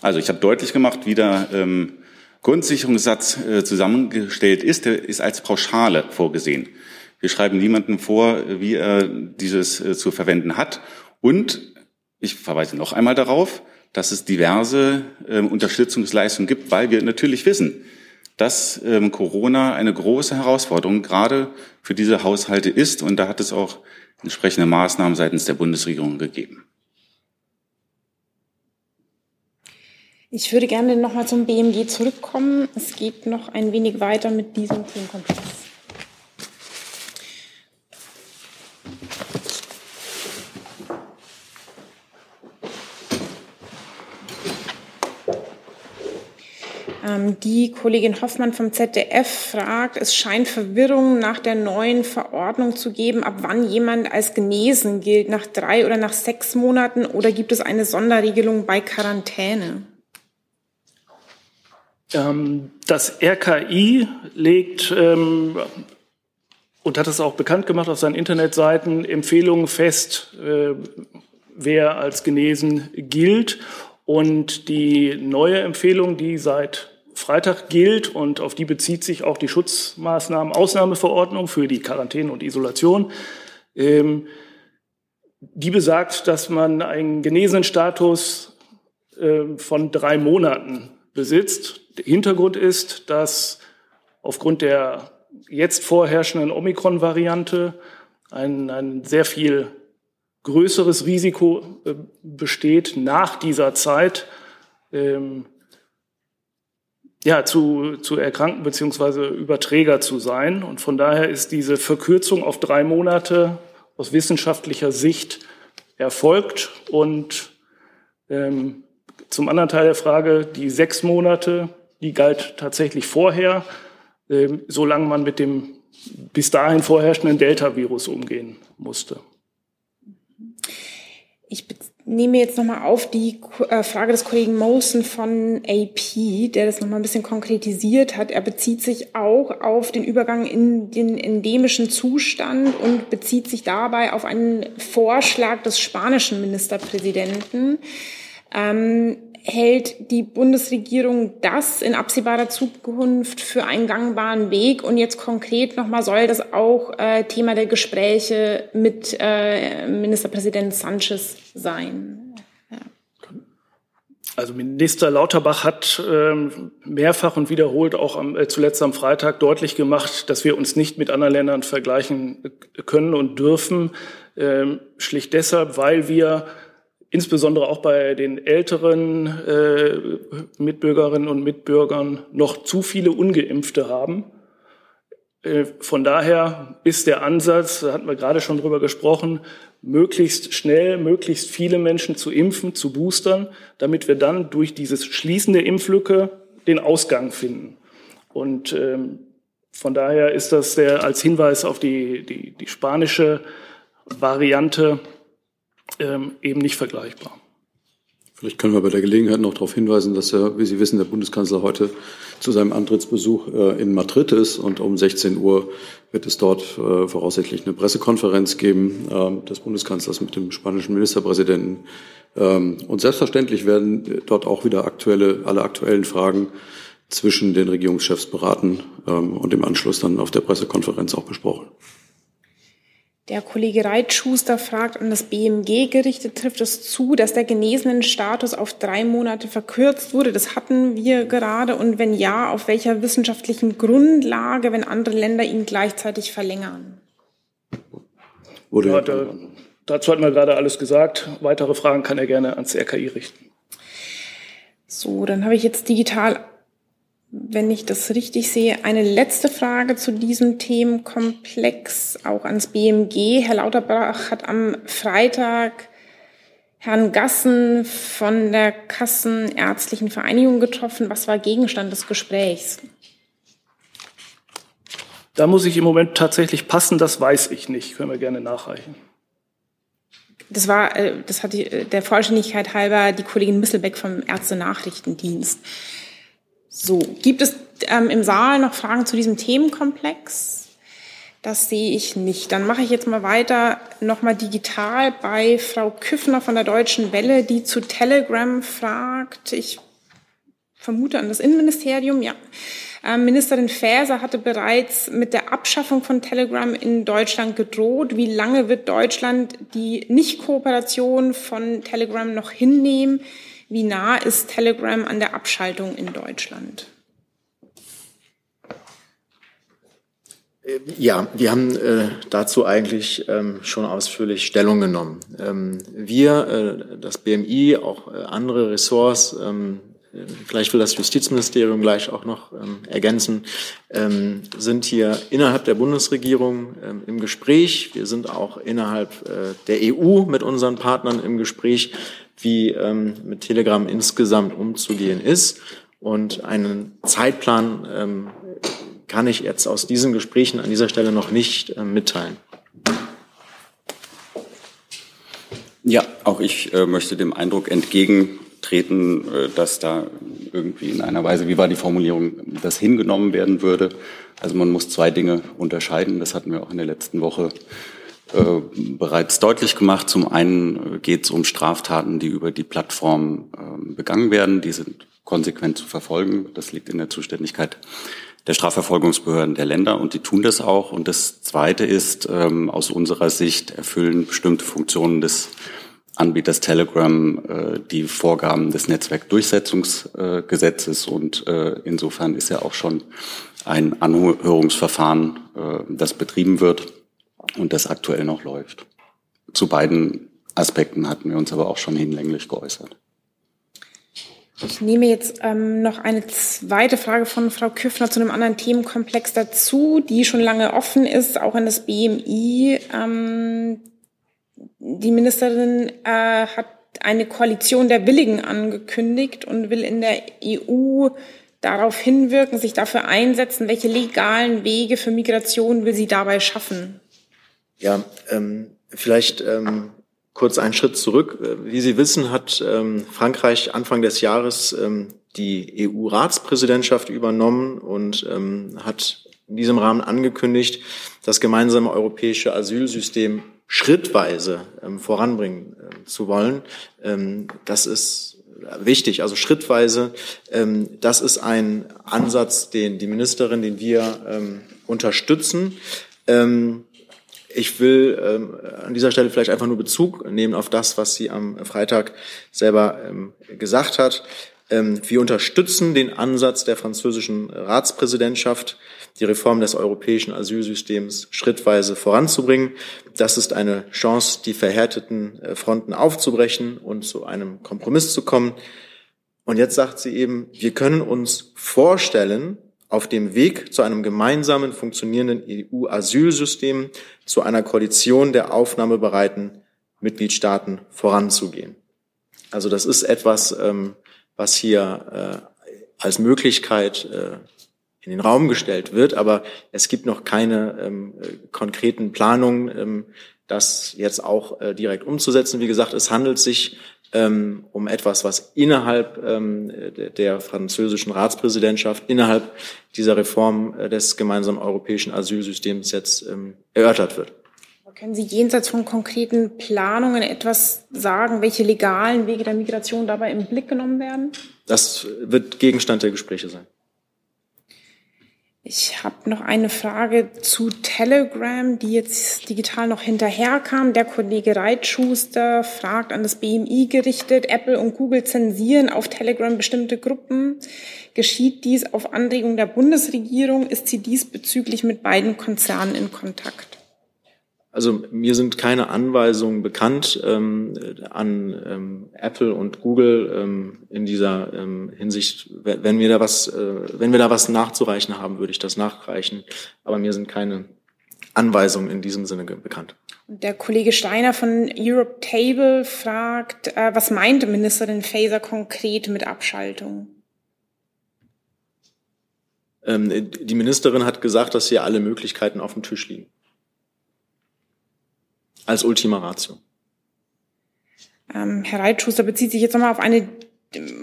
Also ich habe deutlich gemacht, wie der ähm, Grundsicherungssatz äh, zusammengestellt ist, der ist als Pauschale vorgesehen. Wir schreiben niemandem vor, wie er dieses äh, zu verwenden hat. Und ich verweise noch einmal darauf, dass es diverse äh, Unterstützungsleistungen gibt, weil wir natürlich wissen, dass ähm, Corona eine große Herausforderung gerade für diese Haushalte ist. Und da hat es auch entsprechende Maßnahmen seitens der Bundesregierung gegeben. Ich würde gerne noch mal zum BMG zurückkommen. Es geht noch ein wenig weiter mit diesem Themenkomplex. Die Kollegin Hoffmann vom ZDF fragt, es scheint Verwirrung nach der neuen Verordnung zu geben, ab wann jemand als genesen gilt, nach drei oder nach sechs Monaten oder gibt es eine Sonderregelung bei Quarantäne? Ähm, das RKI legt ähm, und hat es auch bekannt gemacht auf seinen Internetseiten Empfehlungen fest, äh, wer als genesen gilt. Und die neue Empfehlung, die seit Freitag gilt und auf die bezieht sich auch die Schutzmaßnahmen Ausnahmeverordnung für die Quarantäne und Isolation. Ähm, die besagt, dass man einen genesenen Status äh, von drei Monaten besitzt. Der Hintergrund ist, dass aufgrund der jetzt vorherrschenden Omikron-Variante ein, ein sehr viel größeres Risiko äh, besteht, nach dieser Zeit ähm, ja, zu, zu erkranken beziehungsweise Überträger zu sein. Und von daher ist diese Verkürzung auf drei Monate aus wissenschaftlicher Sicht erfolgt. Und ähm, zum anderen Teil der Frage, die sechs Monate, die galt tatsächlich vorher, ähm, solange man mit dem bis dahin vorherrschenden Delta-Virus umgehen musste. Ich nehme jetzt nochmal auf die äh, Frage des Kollegen Molson von AP, der das nochmal ein bisschen konkretisiert hat. Er bezieht sich auch auf den Übergang in den endemischen Zustand und bezieht sich dabei auf einen Vorschlag des spanischen Ministerpräsidenten. Ähm, hält die Bundesregierung das in absehbarer Zukunft für einen gangbaren Weg? Und jetzt konkret nochmal, soll das auch äh, Thema der Gespräche mit äh, Ministerpräsident Sanchez sein? Also Minister Lauterbach hat ähm, mehrfach und wiederholt auch am, äh, zuletzt am Freitag deutlich gemacht, dass wir uns nicht mit anderen Ländern vergleichen können und dürfen, ähm, schlicht deshalb, weil wir insbesondere auch bei den älteren äh, Mitbürgerinnen und Mitbürgern noch zu viele ungeimpfte haben. Äh, von daher ist der Ansatz, da hatten wir gerade schon drüber gesprochen, möglichst schnell, möglichst viele Menschen zu impfen, zu boostern, damit wir dann durch dieses Schließen der Impflücke den Ausgang finden. Und ähm, von daher ist das der, als Hinweis auf die, die, die spanische Variante ähm, eben nicht vergleichbar. Vielleicht können wir bei der Gelegenheit noch darauf hinweisen, dass ja, wie Sie wissen, der Bundeskanzler heute zu seinem Antrittsbesuch äh, in Madrid ist und um 16 Uhr wird es dort äh, voraussichtlich eine Pressekonferenz geben äh, des Bundeskanzlers mit dem spanischen Ministerpräsidenten. Ähm, und selbstverständlich werden dort auch wieder aktuelle, alle aktuellen Fragen zwischen den Regierungschefs beraten ähm, und im Anschluss dann auf der Pressekonferenz auch besprochen. Der Kollege Reitschuster fragt an das BMG gerichtet, trifft es zu, dass der genesenen Status auf drei Monate verkürzt wurde? Das hatten wir gerade. Und wenn ja, auf welcher wissenschaftlichen Grundlage, wenn andere Länder ihn gleichzeitig verlängern? Ja, da, dazu hatten wir gerade alles gesagt. Weitere Fragen kann er gerne ans RKI richten. So, dann habe ich jetzt digital wenn ich das richtig sehe, eine letzte Frage zu diesem Themenkomplex, auch ans BMG. Herr Lauterbach hat am Freitag Herrn Gassen von der Kassenärztlichen Vereinigung getroffen. Was war Gegenstand des Gesprächs? Da muss ich im Moment tatsächlich passen, das weiß ich nicht. Können wir gerne nachreichen. Das war, äh, das hat die, der Vollständigkeit halber die Kollegin Misselbeck vom Ärzte-Nachrichtendienst. So, gibt es ähm, im Saal noch Fragen zu diesem Themenkomplex? Das sehe ich nicht. Dann mache ich jetzt mal weiter, nochmal digital bei Frau Küffner von der Deutschen Welle, die zu Telegram fragt. Ich vermute an das Innenministerium, ja. Ähm, Ministerin Faeser hatte bereits mit der Abschaffung von Telegram in Deutschland gedroht. Wie lange wird Deutschland die Nichtkooperation von Telegram noch hinnehmen? Wie nah ist Telegram an der Abschaltung in Deutschland? Ja, wir haben äh, dazu eigentlich ähm, schon ausführlich Stellung genommen. Ähm, wir, äh, das BMI, auch äh, andere Ressorts, ähm, vielleicht will das Justizministerium gleich auch noch ähm, ergänzen, ähm, sind hier innerhalb der Bundesregierung ähm, im Gespräch. Wir sind auch innerhalb äh, der EU mit unseren Partnern im Gespräch, wie ähm, mit Telegram insgesamt umzugehen ist. Und einen Zeitplan ähm, kann ich jetzt aus diesen Gesprächen an dieser Stelle noch nicht äh, mitteilen. Ja, auch ich äh, möchte dem Eindruck entgegentreten, äh, dass da irgendwie in einer Weise, wie war die Formulierung, das hingenommen werden würde. Also man muss zwei Dinge unterscheiden. Das hatten wir auch in der letzten Woche äh, bereits deutlich gemacht. Zum einen äh, geht es um Straftaten, die über die Plattform äh, begangen werden. Die sind konsequent zu verfolgen. Das liegt in der Zuständigkeit der Strafverfolgungsbehörden der Länder und die tun das auch. Und das Zweite ist, ähm, aus unserer Sicht erfüllen bestimmte Funktionen des Anbieters Telegram äh, die Vorgaben des Netzwerkdurchsetzungsgesetzes. Äh, und äh, insofern ist ja auch schon ein Anhörungsverfahren, äh, das betrieben wird und das aktuell noch läuft. Zu beiden Aspekten hatten wir uns aber auch schon hinlänglich geäußert. Ich nehme jetzt ähm, noch eine zweite Frage von Frau Küffner zu einem anderen Themenkomplex dazu, die schon lange offen ist, auch an das BMI. Ähm, die Ministerin äh, hat eine Koalition der Willigen angekündigt und will in der EU darauf hinwirken, sich dafür einsetzen. Welche legalen Wege für Migration will sie dabei schaffen? Ja, ähm, vielleicht ähm, Kurz einen Schritt zurück. Wie Sie wissen, hat ähm, Frankreich Anfang des Jahres ähm, die EU-Ratspräsidentschaft übernommen und ähm, hat in diesem Rahmen angekündigt, das gemeinsame europäische Asylsystem schrittweise voranbringen äh, zu wollen. das ist wichtig, also schrittweise. das ist ein Ansatz, den die Ministerin, den wir unterstützen. Ich will ähm, an dieser Stelle vielleicht einfach nur Bezug nehmen auf das, was sie am Freitag selber ähm, gesagt hat. Ähm, wir unterstützen den Ansatz der französischen Ratspräsidentschaft, die Reform des europäischen Asylsystems schrittweise voranzubringen. Das ist eine Chance, die verhärteten äh, Fronten aufzubrechen und zu einem Kompromiss zu kommen. Und jetzt sagt sie eben, wir können uns vorstellen, auf dem Weg zu einem gemeinsamen funktionierenden EU-Asylsystem, zu einer Koalition der aufnahmebereiten Mitgliedstaaten voranzugehen. Also das ist etwas, ähm, was hier äh, als Möglichkeit äh, in den Raum gestellt wird, aber es gibt noch keine ähm, konkreten Planungen, ähm, das jetzt auch äh, direkt umzusetzen. Wie gesagt, es handelt sich ähm, um etwas, was innerhalb ähm, der, französischen Ratspräsidentschaft, innerhalb dieser Reform äh, des gemeinsamen europäischen Asylsystems jetzt ähm, erörtert wird. Können Sie jenseits von konkreten Planungen etwas sagen, welche legalen Wege der Migration dabei im Blick genommen werden? Das wird Gegenstand der Gespräche sein. Ich habe noch eine Frage zu Telegram, die jetzt digital noch hinterherkam. Der Kollege Reitschuster fragt an das BMI gerichtet, Apple und Google zensieren auf Telegram bestimmte Gruppen. Geschieht dies auf Anregung der Bundesregierung? Ist sie diesbezüglich mit beiden Konzernen in Kontakt? Also mir sind keine Anweisungen bekannt ähm, an ähm, Apple und Google ähm, in dieser ähm, Hinsicht. Wenn wir da was, äh, wenn wir da was nachzureichen haben, würde ich das nachreichen. Aber mir sind keine Anweisungen in diesem Sinne bekannt. Der Kollege Steiner von Europe Table fragt, äh, was meinte Ministerin Faeser konkret mit Abschaltung? Ähm, die Ministerin hat gesagt, dass hier alle Möglichkeiten auf dem Tisch liegen als Ultima Ratio. Ähm, Herr Reitschuster bezieht sich jetzt nochmal auf eine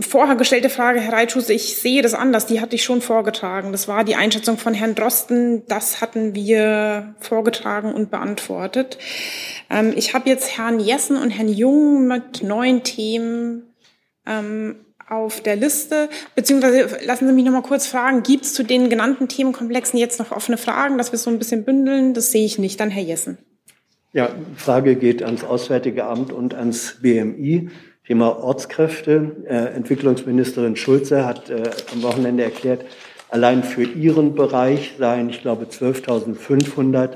vorher gestellte Frage, Herr Reitschuster, ich sehe das anders, die hatte ich schon vorgetragen. Das war die Einschätzung von Herrn Drosten, das hatten wir vorgetragen und beantwortet. Ähm, ich habe jetzt Herrn Jessen und Herrn Jung mit neuen Themen ähm, auf der Liste. Beziehungsweise lassen Sie mich noch mal kurz fragen, gibt es zu den genannten Themenkomplexen jetzt noch offene Fragen, dass wir so ein bisschen bündeln? Das sehe ich nicht. Dann Herr Jessen. Ja, Frage geht ans Auswärtige Amt und ans BMI. Thema Ortskräfte. Äh, Entwicklungsministerin Schulze hat äh, am Wochenende erklärt, allein für ihren Bereich seien, ich glaube, 12.500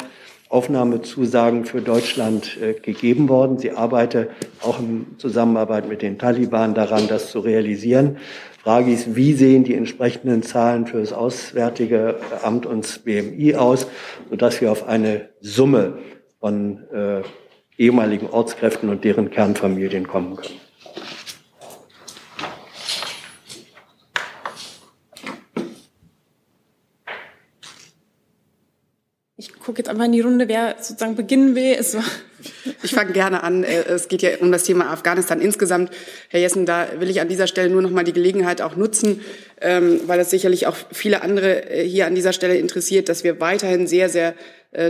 Aufnahmezusagen für Deutschland äh, gegeben worden. Sie arbeite auch in Zusammenarbeit mit den Taliban daran, das zu realisieren. Frage ist, wie sehen die entsprechenden Zahlen für das Auswärtige Amt und das BMI aus, sodass wir auf eine Summe von äh, ehemaligen Ortskräften und deren Kernfamilien kommen können. gucke jetzt einfach in die Runde, wer sozusagen beginnen will. Es war ich fange gerne an. Äh, es geht ja um das Thema Afghanistan insgesamt. Herr Jessen, da will ich an dieser Stelle nur noch mal die Gelegenheit auch nutzen, ähm, weil es sicherlich auch viele andere äh, hier an dieser Stelle interessiert, dass wir weiterhin sehr, sehr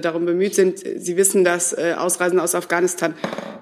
darum bemüht sind. Sie wissen, dass äh, Ausreisen aus Afghanistan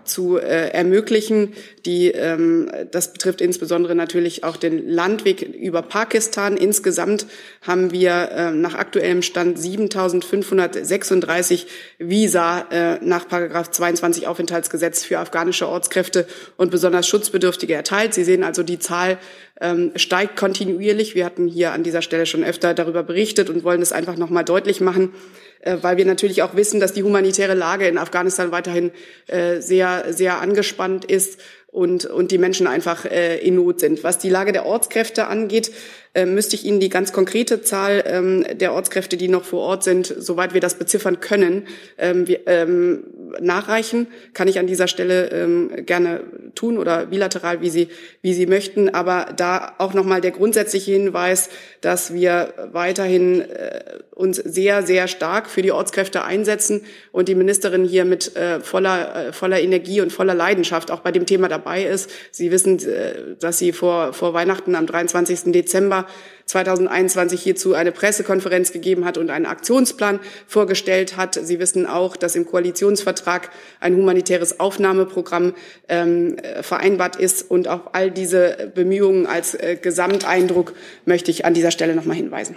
zu äh, ermöglichen. Die, ähm, das betrifft insbesondere natürlich auch den Landweg über Pakistan. Insgesamt haben wir äh, nach aktuellem Stand 7.536 Visa äh, nach Paragraph 22 Aufenthaltsgesetz für afghanische Ortskräfte und besonders Schutzbedürftige erteilt. Sie sehen also, die Zahl ähm, steigt kontinuierlich. Wir hatten hier an dieser Stelle schon öfter darüber berichtet und wollen es einfach noch mal deutlich machen. Äh, weil wir natürlich auch wissen, dass die humanitäre Lage in Afghanistan weiterhin äh, sehr, sehr angespannt ist und, und die Menschen einfach äh, in Not sind. Was die Lage der Ortskräfte angeht, äh, müsste ich Ihnen die ganz konkrete Zahl ähm, der Ortskräfte, die noch vor Ort sind, soweit wir das beziffern können, ähm, wir, ähm, nachreichen. Kann ich an dieser Stelle ähm, gerne tun oder bilateral, wie Sie, wie Sie möchten. Aber da auch nochmal der grundsätzliche Hinweis, dass wir weiterhin äh, uns sehr, sehr stark für die Ortskräfte einsetzen und die Ministerin hier mit äh, voller, äh, voller Energie und voller Leidenschaft auch bei dem Thema dabei ist. Sie wissen, äh, dass sie vor, vor Weihnachten am 23. Dezember 2021 hierzu eine Pressekonferenz gegeben hat und einen Aktionsplan vorgestellt hat. Sie wissen auch, dass im Koalitionsvertrag ein humanitäres Aufnahmeprogramm ähm, vereinbart ist. Und auf all diese Bemühungen als äh, Gesamteindruck möchte ich an dieser Stelle noch mal hinweisen.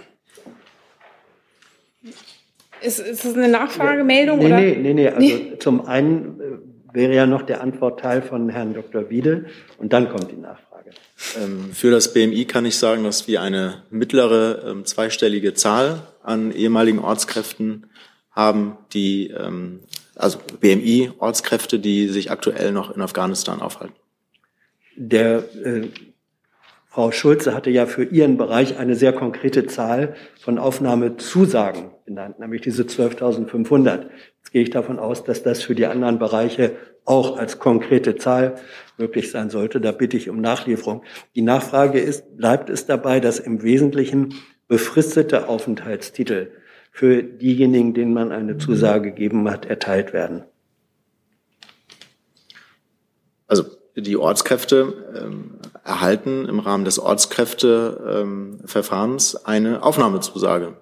Ist, ist das eine Nachfragemeldung? Nee, oder? nee, nee, nee. Also nee? zum einen äh, wäre ja noch der Antwortteil von Herrn Dr. Wiedel und dann kommt die Nachfrage. Ähm, für das BMI kann ich sagen, dass wir eine mittlere ähm, zweistellige Zahl an ehemaligen Ortskräften haben, die ähm, also BMI-Ortskräfte, die sich aktuell noch in Afghanistan aufhalten. Der äh, Frau Schulze hatte ja für ihren Bereich eine sehr konkrete Zahl von Aufnahmezusagen genannt, nämlich diese 12.500. Jetzt gehe ich davon aus, dass das für die anderen Bereiche auch als konkrete Zahl möglich sein sollte. Da bitte ich um Nachlieferung. Die Nachfrage ist, bleibt es dabei, dass im Wesentlichen befristete Aufenthaltstitel für diejenigen, denen man eine Zusage gegeben hat, erteilt werden? Also die Ortskräfte ähm, erhalten im Rahmen des Ortskräfteverfahrens ähm, eine Aufnahmezusage.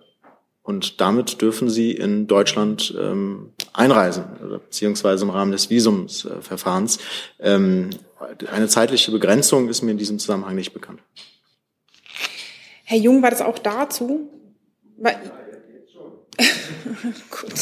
Und damit dürfen sie in Deutschland ähm, einreisen, beziehungsweise im Rahmen des Visumsverfahrens. Ähm, eine zeitliche Begrenzung ist mir in diesem Zusammenhang nicht bekannt. Herr Jung, war das auch dazu? Weil,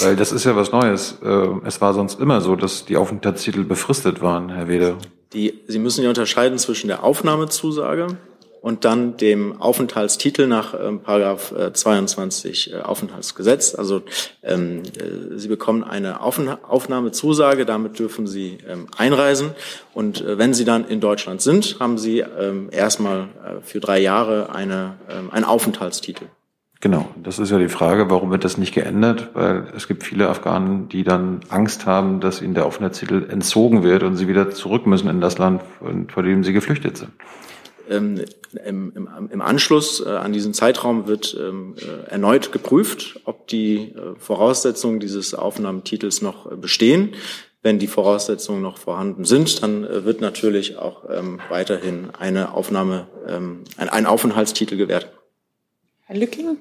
Weil das ist ja was Neues. Äh, es war sonst immer so, dass die Aufenthaltstitel befristet waren, Herr Wede. Die, Sie müssen ja unterscheiden zwischen der Aufnahmezusage und dann dem Aufenthaltstitel nach ähm, Paragraph äh, 22 äh, Aufenthaltsgesetz. Also ähm, äh, Sie bekommen eine Aufna Aufnahmezusage, damit dürfen Sie ähm, einreisen. Und äh, wenn Sie dann in Deutschland sind, haben Sie ähm, erstmal äh, für drei Jahre eine, ähm, einen Aufenthaltstitel. Genau, das ist ja die Frage, warum wird das nicht geändert? Weil es gibt viele Afghanen, die dann Angst haben, dass ihnen der Aufenthaltstitel entzogen wird und sie wieder zurück müssen in das Land, vor dem sie geflüchtet sind. Ähm, im, im, im, Anschluss äh, an diesen Zeitraum wird ähm, äh, erneut geprüft, ob die äh, Voraussetzungen dieses Aufnahmetitels noch äh, bestehen. Wenn die Voraussetzungen noch vorhanden sind, dann äh, wird natürlich auch ähm, weiterhin eine Aufnahme, ähm, ein, ein Aufenthaltstitel gewährt. Herr Lücking?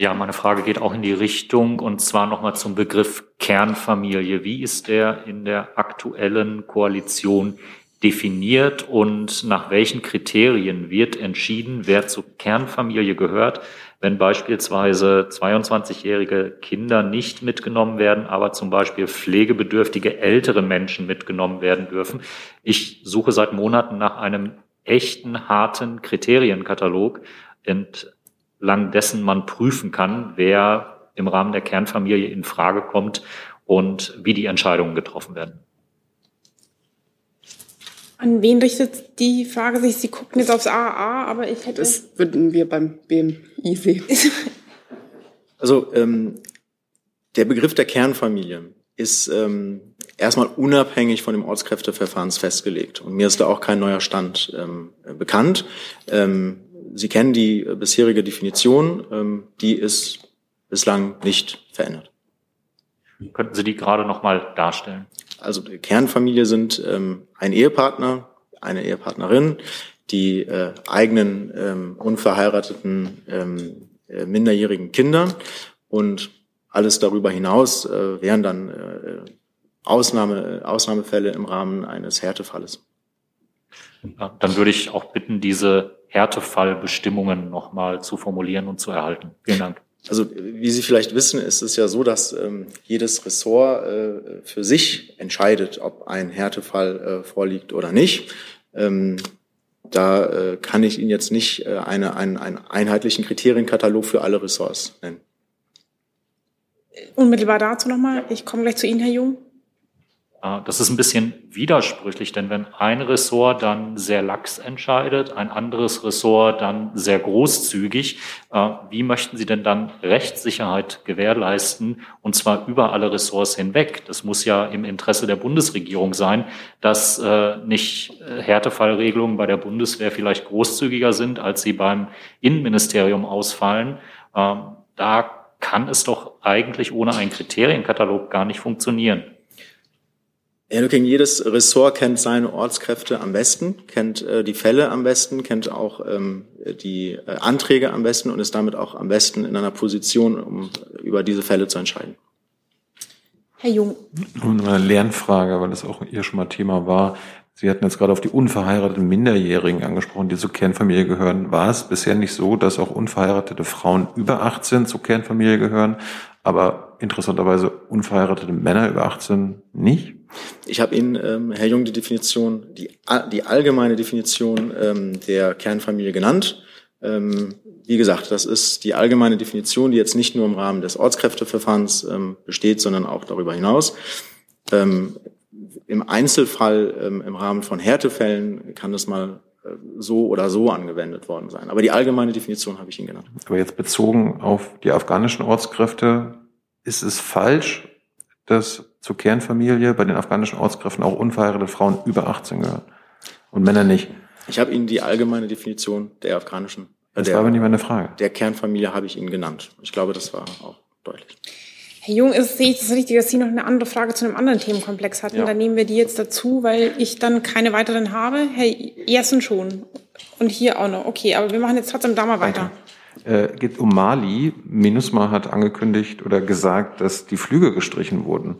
Ja, meine Frage geht auch in die Richtung und zwar nochmal zum Begriff Kernfamilie. Wie ist der in der aktuellen Koalition definiert und nach welchen Kriterien wird entschieden, wer zur Kernfamilie gehört, wenn beispielsweise 22-jährige Kinder nicht mitgenommen werden, aber zum Beispiel pflegebedürftige ältere Menschen mitgenommen werden dürfen. Ich suche seit Monaten nach einem echten, harten Kriterienkatalog, entlang dessen man prüfen kann, wer im Rahmen der Kernfamilie in Frage kommt und wie die Entscheidungen getroffen werden. An wen richtet die Frage sich? Sie gucken jetzt aufs AAA, aber ich hätte. Das würden wir beim BMI sehen. Also ähm, der Begriff der Kernfamilie ist ähm, erstmal unabhängig von dem Ortskräfteverfahrens festgelegt. Und mir ist da auch kein neuer Stand ähm, bekannt. Ähm, Sie kennen die bisherige Definition, ähm, die ist bislang nicht verändert. Könnten Sie die gerade noch mal darstellen? Also Kernfamilie sind ähm, ein Ehepartner, eine Ehepartnerin, die äh, eigenen ähm, unverheirateten ähm, äh, minderjährigen Kinder und alles darüber hinaus äh, wären dann äh, Ausnahme, Ausnahmefälle im Rahmen eines Härtefalles. Dann würde ich auch bitten, diese Härtefallbestimmungen nochmal zu formulieren und zu erhalten. Vielen Dank. Also wie Sie vielleicht wissen, ist es ja so, dass ähm, jedes Ressort äh, für sich entscheidet, ob ein Härtefall äh, vorliegt oder nicht. Ähm, da äh, kann ich Ihnen jetzt nicht äh, eine, einen, einen einheitlichen Kriterienkatalog für alle Ressorts nennen. Unmittelbar dazu nochmal. Ich komme gleich zu Ihnen, Herr Jung. Äh, das ist ein bisschen widersprüchlich, denn wenn ein Ressort dann sehr lax entscheidet, ein anderes Ressort dann sehr großzügig, äh, wie möchten Sie denn dann Rechtssicherheit gewährleisten und zwar über alle Ressorts hinweg? Das muss ja im Interesse der Bundesregierung sein, dass äh, nicht Härtefallregelungen bei der Bundeswehr vielleicht großzügiger sind, als sie beim Innenministerium ausfallen. Ähm, da kann es doch eigentlich ohne einen Kriterienkatalog gar nicht funktionieren. Herr Lücking, jedes Ressort kennt seine Ortskräfte am besten, kennt äh, die Fälle am besten, kennt auch ähm, die äh, Anträge am besten und ist damit auch am besten in einer Position, um über diese Fälle zu entscheiden. Herr Jung. Und eine Lernfrage, weil das auch hier schon mal Thema war. Sie hatten jetzt gerade auf die unverheirateten Minderjährigen angesprochen, die zur Kernfamilie gehören. War es bisher nicht so, dass auch unverheiratete Frauen über 18 zur Kernfamilie gehören, aber interessanterweise unverheiratete Männer über 18 nicht? Ich habe Ihnen, ähm, Herr Jung, die Definition, die, die allgemeine Definition ähm, der Kernfamilie genannt. Ähm, wie gesagt, das ist die allgemeine Definition, die jetzt nicht nur im Rahmen des Ortskräfteverfahrens ähm, besteht, sondern auch darüber hinaus. Ähm, Im Einzelfall, ähm, im Rahmen von Härtefällen, kann das mal äh, so oder so angewendet worden sein. Aber die allgemeine Definition habe ich Ihnen genannt. Aber jetzt bezogen auf die afghanischen Ortskräfte, ist es falsch, dass zur Kernfamilie bei den afghanischen Ortskräften auch unverheiratete Frauen über 18 gehören und Männer nicht. Ich habe Ihnen die allgemeine Definition der afghanischen, äh, das der, war aber nicht meine Frage. Der Kernfamilie habe ich Ihnen genannt. Ich glaube, das war auch deutlich. Herr Jung, ist, sehe ich das richtig, dass Sie noch eine andere Frage zu einem anderen Themenkomplex hatten? Ja. Dann nehmen wir die jetzt dazu, weil ich dann keine weiteren habe. Herr Jessen schon. Und hier auch noch. Okay, aber wir machen jetzt trotzdem da mal weiter. Äh, geht um Mali. MINUSMA hat angekündigt oder gesagt, dass die Flüge gestrichen wurden,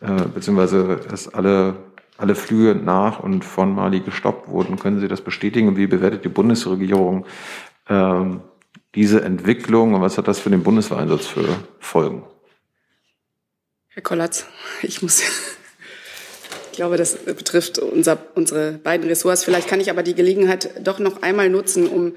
äh, beziehungsweise dass alle, alle Flüge nach und von Mali gestoppt wurden. Können Sie das bestätigen? Wie bewertet die Bundesregierung ähm, diese Entwicklung und was hat das für den Bundeswehreinsatz für Folgen? Herr Kollatz, ich muss, ich glaube, das betrifft unser, unsere beiden Ressorts. Vielleicht kann ich aber die Gelegenheit doch noch einmal nutzen, um äh,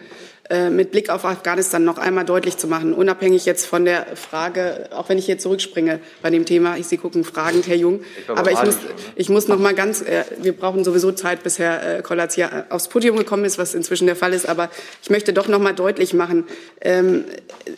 mit Blick auf Afghanistan noch einmal deutlich zu machen, unabhängig jetzt von der Frage, auch wenn ich hier zurückspringe bei dem Thema, ich Sie gucken fragend, Herr Jung, aber ich muss, ich muss noch mal ganz, äh, wir brauchen sowieso Zeit, bis Herr äh, Kollatz hier aufs Podium gekommen ist, was inzwischen der Fall ist, aber ich möchte doch noch mal deutlich machen, ähm,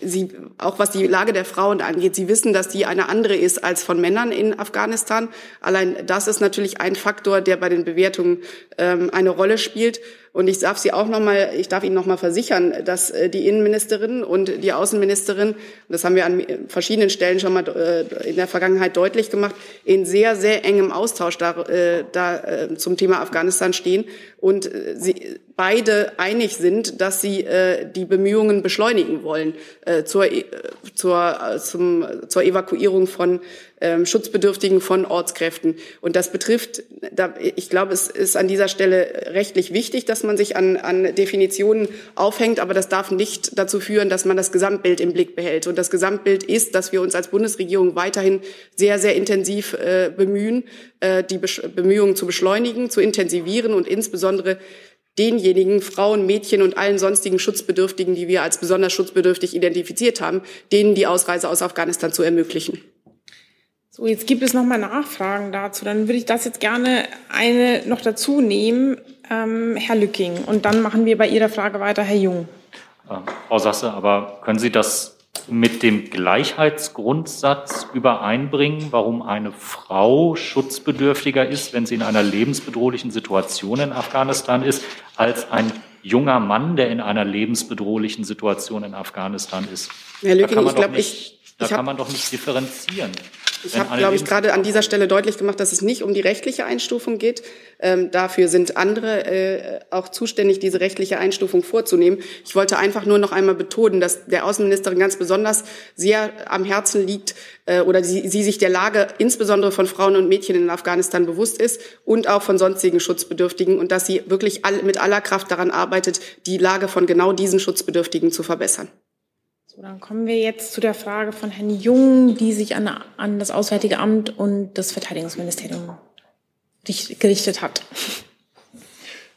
Sie, auch was die Lage der Frauen angeht, Sie wissen, dass die eine andere ist als von Männern in Afghanistan. Allein das ist natürlich ein Faktor, der bei den Bewertungen ähm, eine Rolle spielt. Und ich darf Sie auch noch mal, ich darf Ihnen noch mal versichern, dass äh, die Innenministerin und die Außenministerin, das haben wir an verschiedenen Stellen schon mal äh, in der Vergangenheit deutlich gemacht, in sehr, sehr engem Austausch da, äh, da zum Thema Afghanistan stehen, und äh, sie beide einig sind, dass sie äh, die Bemühungen beschleunigen wollen äh, zur, äh, zur, äh, zum, zur Evakuierung von ähm, Schutzbedürftigen von Ortskräften. Und das betrifft, da, ich glaube, es ist an dieser Stelle rechtlich wichtig, dass man sich an, an Definitionen aufhängt, aber das darf nicht dazu führen, dass man das Gesamtbild im Blick behält. Und das Gesamtbild ist, dass wir uns als Bundesregierung weiterhin sehr, sehr intensiv äh, bemühen, die Besch Bemühungen zu beschleunigen, zu intensivieren und insbesondere denjenigen Frauen, Mädchen und allen sonstigen Schutzbedürftigen, die wir als besonders schutzbedürftig identifiziert haben, denen die Ausreise aus Afghanistan zu ermöglichen. So, jetzt gibt es noch mal Nachfragen dazu. Dann würde ich das jetzt gerne eine noch dazu nehmen, ähm, Herr Lücking. Und dann machen wir bei Ihrer Frage weiter, Herr Jung. Äh, Frau Sasse, aber können Sie das mit dem Gleichheitsgrundsatz übereinbringen, warum eine Frau schutzbedürftiger ist, wenn sie in einer lebensbedrohlichen Situation in Afghanistan ist, als ein junger Mann, der in einer lebensbedrohlichen Situation in Afghanistan ist? Herr Lücking, ich glaube, ich, da kann man doch nicht differenzieren. Ich habe, glaube ich, gerade an dieser Stelle deutlich gemacht, dass es nicht um die rechtliche Einstufung geht. Ähm, dafür sind andere äh, auch zuständig, diese rechtliche Einstufung vorzunehmen. Ich wollte einfach nur noch einmal betonen, dass der Außenministerin ganz besonders sehr am Herzen liegt äh, oder sie, sie sich der Lage insbesondere von Frauen und Mädchen in Afghanistan bewusst ist und auch von sonstigen Schutzbedürftigen und dass sie wirklich all, mit aller Kraft daran arbeitet, die Lage von genau diesen Schutzbedürftigen zu verbessern. So, dann kommen wir jetzt zu der Frage von Herrn Jung, die sich an, an das Auswärtige Amt und das Verteidigungsministerium richt- gerichtet hat.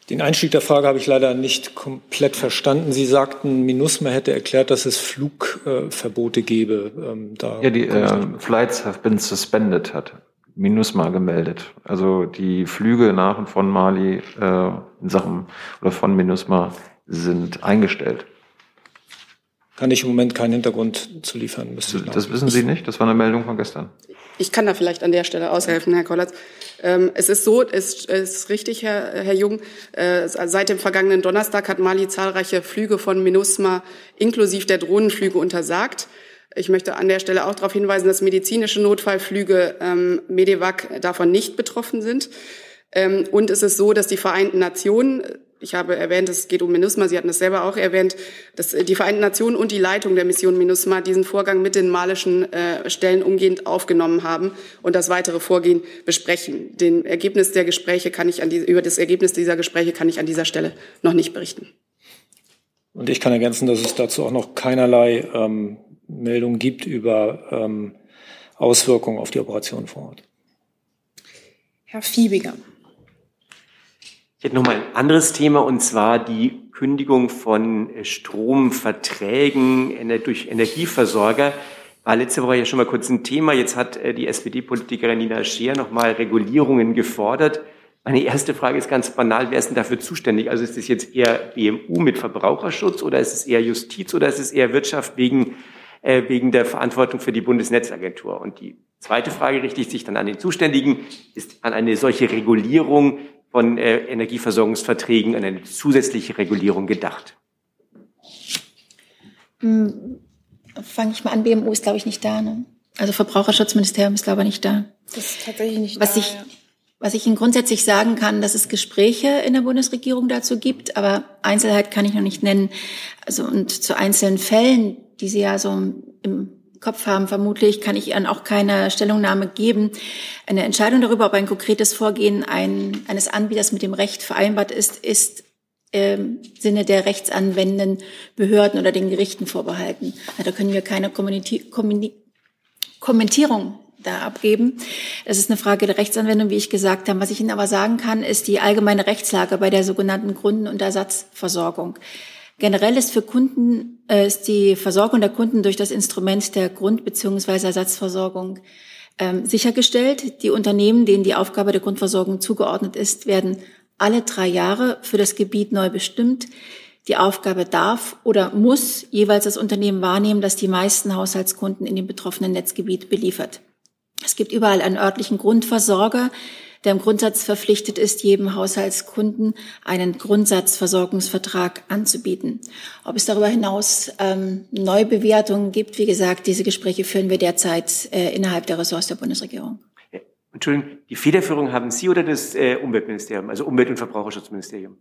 Den Einstieg der Frage habe ich leider nicht komplett verstanden. Sie sagten, MINUSMA hätte erklärt, dass es Flugverbote gäbe. Ähm, da Ja, die äh, Flights have been suspended, hat MINUSMA gemeldet. Also die Flüge nach und von Mali äh, in Sachen oder von MINUSMA sind eingestellt. Kann ich im Moment keinen Hintergrund zu liefern. Müsste ich Das wissen Sie nicht? Das war eine Meldung von gestern. Ich kann da vielleicht an der Stelle aushelfen, Herr Kollatz. Ähm, es ist so, es ist richtig, Herr, Herr Jung, äh, seit dem vergangenen Donnerstag hat Mali zahlreiche Flüge von MINUSMA inklusive der Drohnenflüge untersagt. Ich möchte an der Stelle auch darauf hinweisen, dass medizinische Notfallflüge ähm, Medevac davon nicht betroffen sind. Ähm, und es ist so, dass die Vereinten Nationen, ich habe erwähnt, es geht um MINUSMA, Sie hatten es selber auch erwähnt, dass die Vereinten Nationen und die Leitung der Mission MINUSMA diesen Vorgang mit den malischen äh, Stellen umgehend aufgenommen haben und das weitere Vorgehen besprechen. Den Ergebnis der Gespräche kann ich an die, über das Ergebnis dieser Gespräche kann ich an dieser Stelle noch nicht berichten. Und ich kann ergänzen, dass es dazu auch noch keinerlei ähm, Meldung gibt über ähm, Auswirkungen auf die Operation vor Ort. Herr Fiebiger. Ich hätte noch mal ein anderes Thema und zwar die Kündigung von äh, Stromverträgen durch Energieversorger. War letzte Woche ja schon mal kurz ein Thema. Jetzt hat äh, die SPD-Politikerin Nina Scheer noch mal Regulierungen gefordert. Meine erste Frage ist ganz banal. Wer ist denn dafür zuständig? Also ist es jetzt eher BMU mit Verbraucherschutz oder ist es eher Justiz oder ist es eher Wirtschaft wegen, äh, wegen der Verantwortung für die Bundesnetzagentur? Und die zweite Frage richtet sich dann an den Zuständigen. Ist an eine solche Regulierung von äh, Energieversorgungsverträgen eine zusätzliche Regulierung gedacht? Hm, Fange ich mal an, BMU ist, glaube ich, nicht da. Ne? Also Verbraucherschutzministerium ist, glaube ich, nicht da. Das ist tatsächlich nicht Was da, ich, ja. was ich Ihnen grundsätzlich sagen kann, dass es Gespräche in der Bundesregierung dazu gibt, aber Einzelheit kann ich noch nicht nennen. Also und zu einzelnen Fällen, die Sie ja so im Kopf haben, vermutlich kann ich Ihnen auch keine Stellungnahme geben. Eine Entscheidung darüber, ob ein konkretes Vorgehen ein, eines Anbieters mit dem Recht vereinbart ist, ist im Sinne der rechtsanwendenden Behörden oder den Gerichten vorbehalten. Da können wir keine Kommentierung da abgeben. Es ist eine Frage der Rechtsanwendung, wie ich gesagt habe. Was ich Ihnen aber sagen kann, ist die allgemeine Rechtslage bei der sogenannten Grunden- und Ersatzversorgung. Generell ist für Kunden äh, ist die Versorgung der Kunden durch das Instrument der Grund- bzw. Ersatzversorgung ähm, sichergestellt. Die Unternehmen, denen die Aufgabe der Grundversorgung zugeordnet ist, werden alle drei Jahre für das Gebiet neu bestimmt. Die Aufgabe darf oder muss jeweils das Unternehmen wahrnehmen, das die meisten Haushaltskunden in dem betroffenen Netzgebiet beliefert. Es gibt überall einen örtlichen Grundversorger, der im Grundsatz verpflichtet ist, jedem Haushaltskunden einen Grundsatzversorgungsvertrag anzubieten. Ob es darüber hinaus ähm, Neubewertungen gibt, wie gesagt, diese Gespräche führen wir derzeit äh, innerhalb der Ressorts der Bundesregierung. Entschuldigung, die Federführung haben Sie oder das äh, Umweltministerium, also Umwelt- und Verbraucherschutzministerium?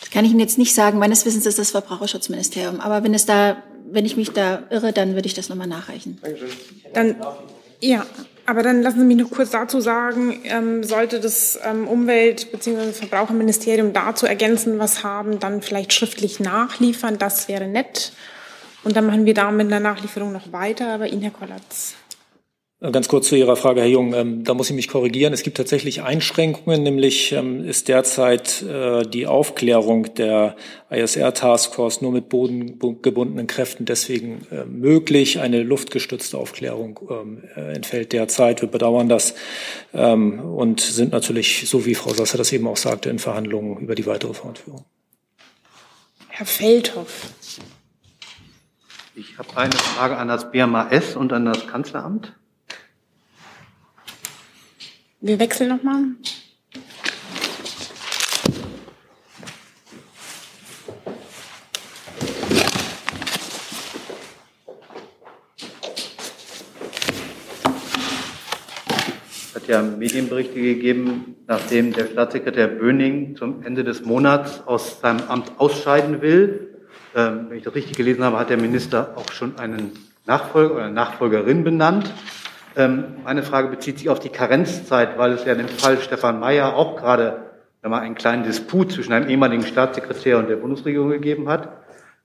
Das kann ich Ihnen jetzt nicht sagen. Meines Wissens ist das Verbraucherschutzministerium. Aber wenn es da, wenn ich mich da irre, dann würde ich das nochmal nachreichen. Dann, ja, aber dann lassen Sie mich noch kurz dazu sagen, ähm, sollte das ähm, Umwelt- bzw. Verbraucherministerium dazu ergänzen, was haben, dann vielleicht schriftlich nachliefern. Das wäre nett. Und dann machen wir da mit einer Nachlieferung noch weiter. Aber Ihnen, Herr Kollatz. Ganz kurz zu Ihrer Frage, Herr Jung. Ähm, da muss ich mich korrigieren. Es gibt tatsächlich Einschränkungen, nämlich ähm, ist derzeit äh, die Aufklärung der ISR-Taskforce nur mit bodengebundenen Kräften deswegen äh, möglich. Eine luftgestützte Aufklärung ähm, äh, entfällt derzeit. Wir bedauern das und sind natürlich, so wie Frau Sasser das eben auch sagte, in Verhandlungen über die weitere Fortführung. Herr Feldhoff. Ich habe eine Frage an das BMAS und an das Kanzleramt. Wir wechseln nochmal. Es hat ja Medienberichte gegeben, nachdem der Staatssekretär Böning zum Ende des Monats aus seinem Amt ausscheiden will. Ähm, wenn ich das richtig gelesen habe, hat der Minister auch schon einen Nachfolger oder Nachfolgerin benannt. Ähm, meine Frage bezieht sich auf die Karenzzeit, weil es ja in dem Fall Stefan Mayer auch gerade mal einen kleinen Disput zwischen einem ehemaligen Staatssekretär und der Bundesregierung gegeben hat.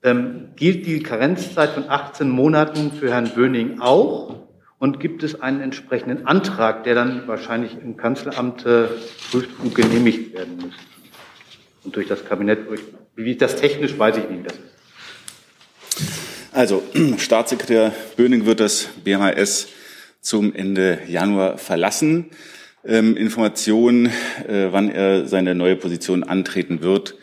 Ähm, gilt die Karenzzeit von 18 Monaten für Herrn Böning auch? Und gibt es einen entsprechenden Antrag, der dann wahrscheinlich im Kanzleramt äh, prüft und genehmigt werden muss? Und durch das Kabinett, durch, wie das technisch, weiß ich nicht, das ist. Also, Staatssekretär Böning wird das BMAS zum Ende Januar verlassen. Ähm, Informationen, äh, wann er seine neue Position antreten wird,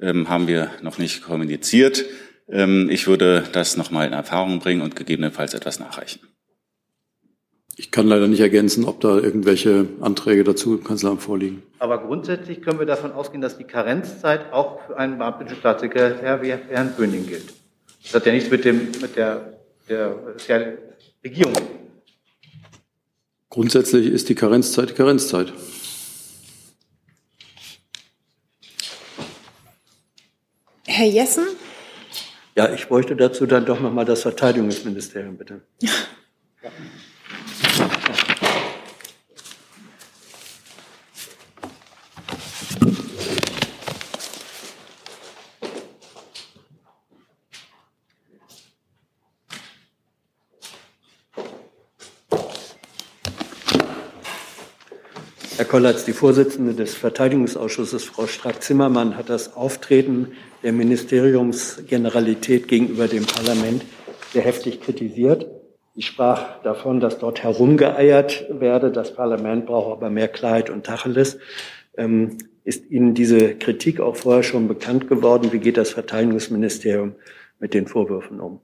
ähm, haben wir noch nicht kommuniziert. Ähm, ich würde das nochmal in Erfahrung bringen und gegebenenfalls etwas nachreichen. Ich kann leider nicht ergänzen, ob da irgendwelche Anträge dazu im Kanzleramt vorliegen. Aber grundsätzlich können wir davon ausgehen, dass die Karenzzeit auch für einen beamteten Staatssekretär wie Herrn Böning gilt. Das hat ja nichts mit, dem, mit der, der, der Regierung Grundsätzlich ist die Karenzzeit die Karenzzeit. Herr Jessen? Ja, ich bräuchte dazu dann doch nochmal das Verteidigungsministerium, bitte. Kollatz, die Vorsitzende des Verteidigungsausschusses, Frau Strack-Zimmermann, hat das Auftreten der Ministeriumsgeneralität gegenüber dem Parlament sehr heftig kritisiert. Sie sprach davon, dass dort herumgeeiert werde. Das Parlament brauche aber mehr Klarheit und Tacheles. Ähm, ist Ihnen diese Kritik auch vorher schon bekannt geworden? Wie geht das Verteidigungsministerium mit den Vorwürfen um?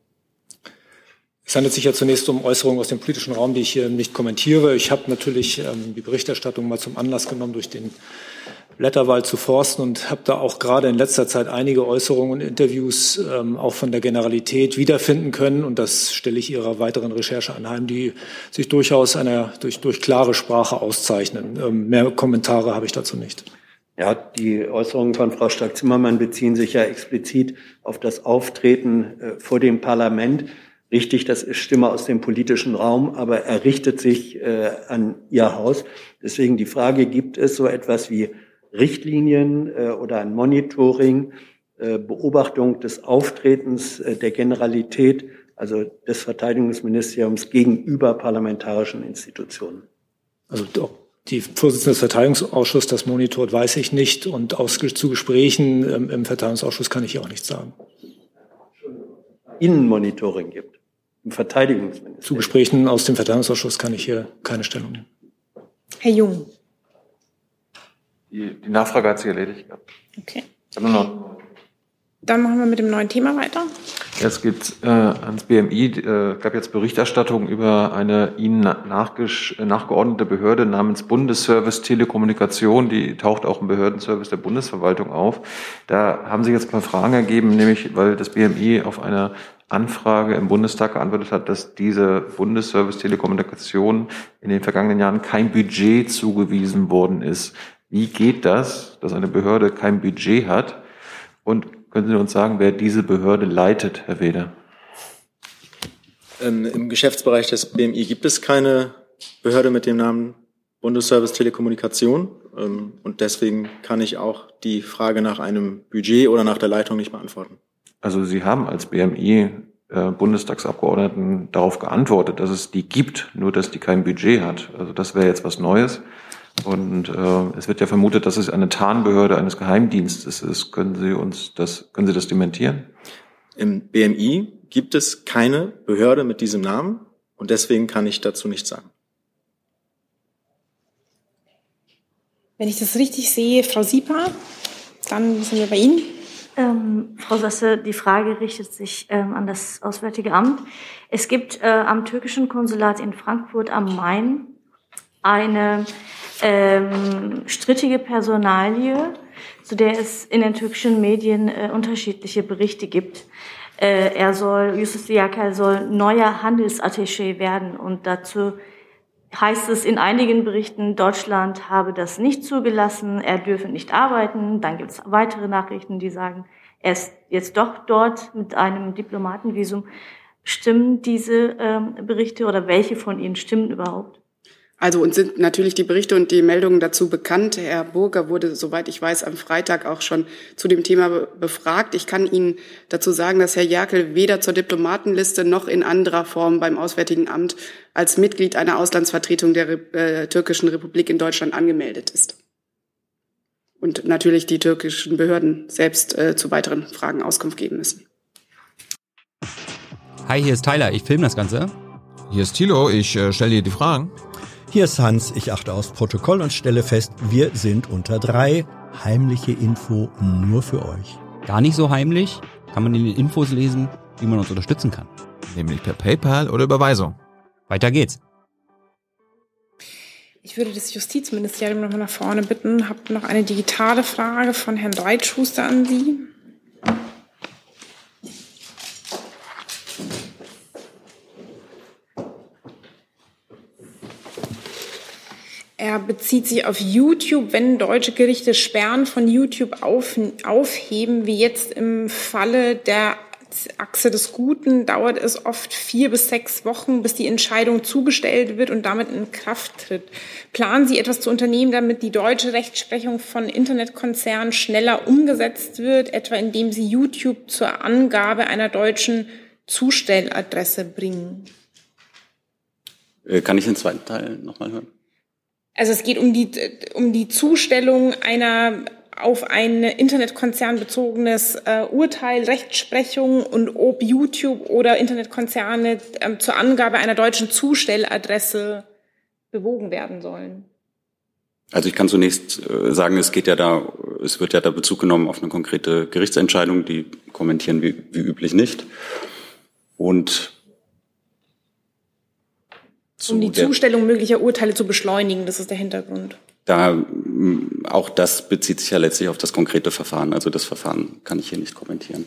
Es handelt sich ja zunächst um Äußerungen aus dem politischen Raum, die ich hier nicht kommentiere. Ich habe natürlich ähm, die Berichterstattung mal zum Anlass genommen, durch den Blätterwald zu forsten und habe da auch gerade in letzter Zeit einige Äußerungen und Interviews ähm, auch von der Generalität wiederfinden können. Und das stelle ich Ihrer weiteren Recherche anheim, die sich durchaus einer, durch, durch klare Sprache auszeichnen. Ähm, mehr Kommentare habe ich dazu nicht. Ja, die Äußerungen von Frau Stark-Zimmermann beziehen sich ja explizit auf das Auftreten äh, vor dem Parlament. Richtig, das ist Stimme aus dem politischen Raum, aber er richtet sich äh, an Ihr Haus. Deswegen die Frage, gibt es so etwas wie Richtlinien äh, oder ein Monitoring, äh, Beobachtung des Auftretens äh, der Generalität, also des Verteidigungsministeriums gegenüber parlamentarischen Institutionen? Also die Vorsitzende des Verteidigungsausschusses das monitort, weiß ich nicht. Und aus, zu Gesprächen ähm, im Verteidigungsausschuss kann ich auch nichts sagen. Innenmonitoring gibt im Verteidigungsministerium. Zu Gesprächen aus dem Verteidigungsausschuss kann ich hier keine Stellung nehmen. Herr Jung. Die, die Nachfrage hat sich erledigt. Okay. Dann machen wir mit dem neuen Thema weiter. Es gibt äh, ans BMI, äh, gab jetzt Berichterstattung über eine Ihnen nachgeordnete Behörde namens Bundesservice Telekommunikation. Die taucht auch im Behördenservice der Bundesverwaltung auf. Da haben sich jetzt ein paar Fragen ergeben, nämlich weil das BMI auf eine Anfrage im Bundestag geantwortet hat, dass diese Bundesservice Telekommunikation in den vergangenen Jahren kein Budget zugewiesen worden ist. Wie geht das, dass eine Behörde kein Budget hat? Und können Sie uns sagen, wer diese Behörde leitet, Herr Weder? Ähm, Im Geschäftsbereich des BMI gibt es keine Behörde mit dem Namen Bundesservice Telekommunikation. Ähm, und deswegen kann ich auch die Frage nach einem Budget oder nach der Leitung nicht beantworten. Also Sie haben als BMI äh, Bundestagsabgeordneten darauf geantwortet, dass es die gibt, nur dass die kein Budget hat. Also das wäre jetzt was Neues. Und äh, es wird ja vermutet, dass es eine Tarnbehörde eines Geheimdienstes ist. Können Sie uns das, können Sie das dementieren? Im BMI gibt es keine Behörde mit diesem Namen und deswegen kann ich dazu nichts sagen. Wenn ich das richtig sehe, Frau Sieper, dann sind wir bei Ihnen. Ähm, Frau Sasse, die Frage richtet sich ähm, an das Auswärtige Amt. Es gibt äh, am türkischen Konsulat in Frankfurt am Main eine ähm, strittige Personalie, zu der es in den türkischen Medien äh, unterschiedliche Berichte gibt. Äh, er soll, Yusuf Yakal soll neuer Handelsattaché werden und dazu heißt es in einigen Berichten, Deutschland habe das nicht zugelassen, er dürfe nicht arbeiten. Dann gibt es weitere Nachrichten, die sagen, er ist jetzt doch dort mit einem Diplomatenvisum. Stimmen diese ähm, Berichte oder welche von ihnen stimmen überhaupt? Also uns sind natürlich die Berichte und die Meldungen dazu bekannt. Herr Burger wurde, soweit ich weiß, am Freitag auch schon zu dem Thema befragt. Ich kann Ihnen dazu sagen, dass Herr Jerkel weder zur Diplomatenliste noch in anderer Form beim Auswärtigen Amt als Mitglied einer Auslandsvertretung der äh, türkischen Republik in Deutschland angemeldet ist. Und natürlich die türkischen Behörden selbst äh, zu weiteren Fragen Auskunft geben müssen. Hi, hier ist Tyler. Ich filme das Ganze. Hier ist Thilo. Ich äh, stelle dir die Fragen. Hier ist Hans, ich achte aufs Protokoll und stelle fest, wir sind unter drei. Heimliche Info nur für euch. Gar nicht so heimlich, kann man in den Infos lesen, wie man uns unterstützen kann. Nämlich per PayPal oder Überweisung. Weiter geht's. Ich würde das Justizministerium nochmal nach vorne bitten. Habt noch eine digitale Frage von Herrn Reitschuster an Sie. Er bezieht sich auf YouTube, wenn deutsche Gerichte Sperren von YouTube auf, aufheben, wie jetzt im Falle der Achse des Guten, dauert es oft vier bis sechs Wochen, bis die Entscheidung zugestellt wird und damit in Kraft tritt. Planen Sie etwas zu unternehmen, damit die deutsche Rechtsprechung von Internetkonzernen schneller umgesetzt wird, etwa indem Sie YouTube zur Angabe einer deutschen Zustelladresse bringen? Äh, kann ich den zweiten Teil nochmal hören? Also es geht um die, um die Zustellung einer auf ein Internetkonzern bezogenes äh, Urteil, Rechtsprechung und ob YouTube oder Internetkonzerne äh, zur Angabe einer deutschen Zustelladresse bewogen werden sollen. Also ich kann zunächst äh, sagen, es geht ja da, es wird ja da Bezug genommen auf eine konkrete Gerichtsentscheidung, die kommentieren wir wie üblich nicht. Und um die Zustellung möglicher Urteile zu beschleunigen. Das ist der Hintergrund. Da auch das bezieht sich ja letztlich auf das konkrete Verfahren. Also das Verfahren kann ich hier nicht kommentieren.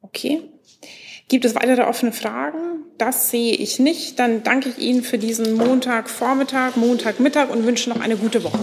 Okay. Gibt es weitere offene Fragen? Das sehe ich nicht. Dann danke ich Ihnen für diesen Montagvormittag, Montagmittag und wünsche noch eine gute Woche.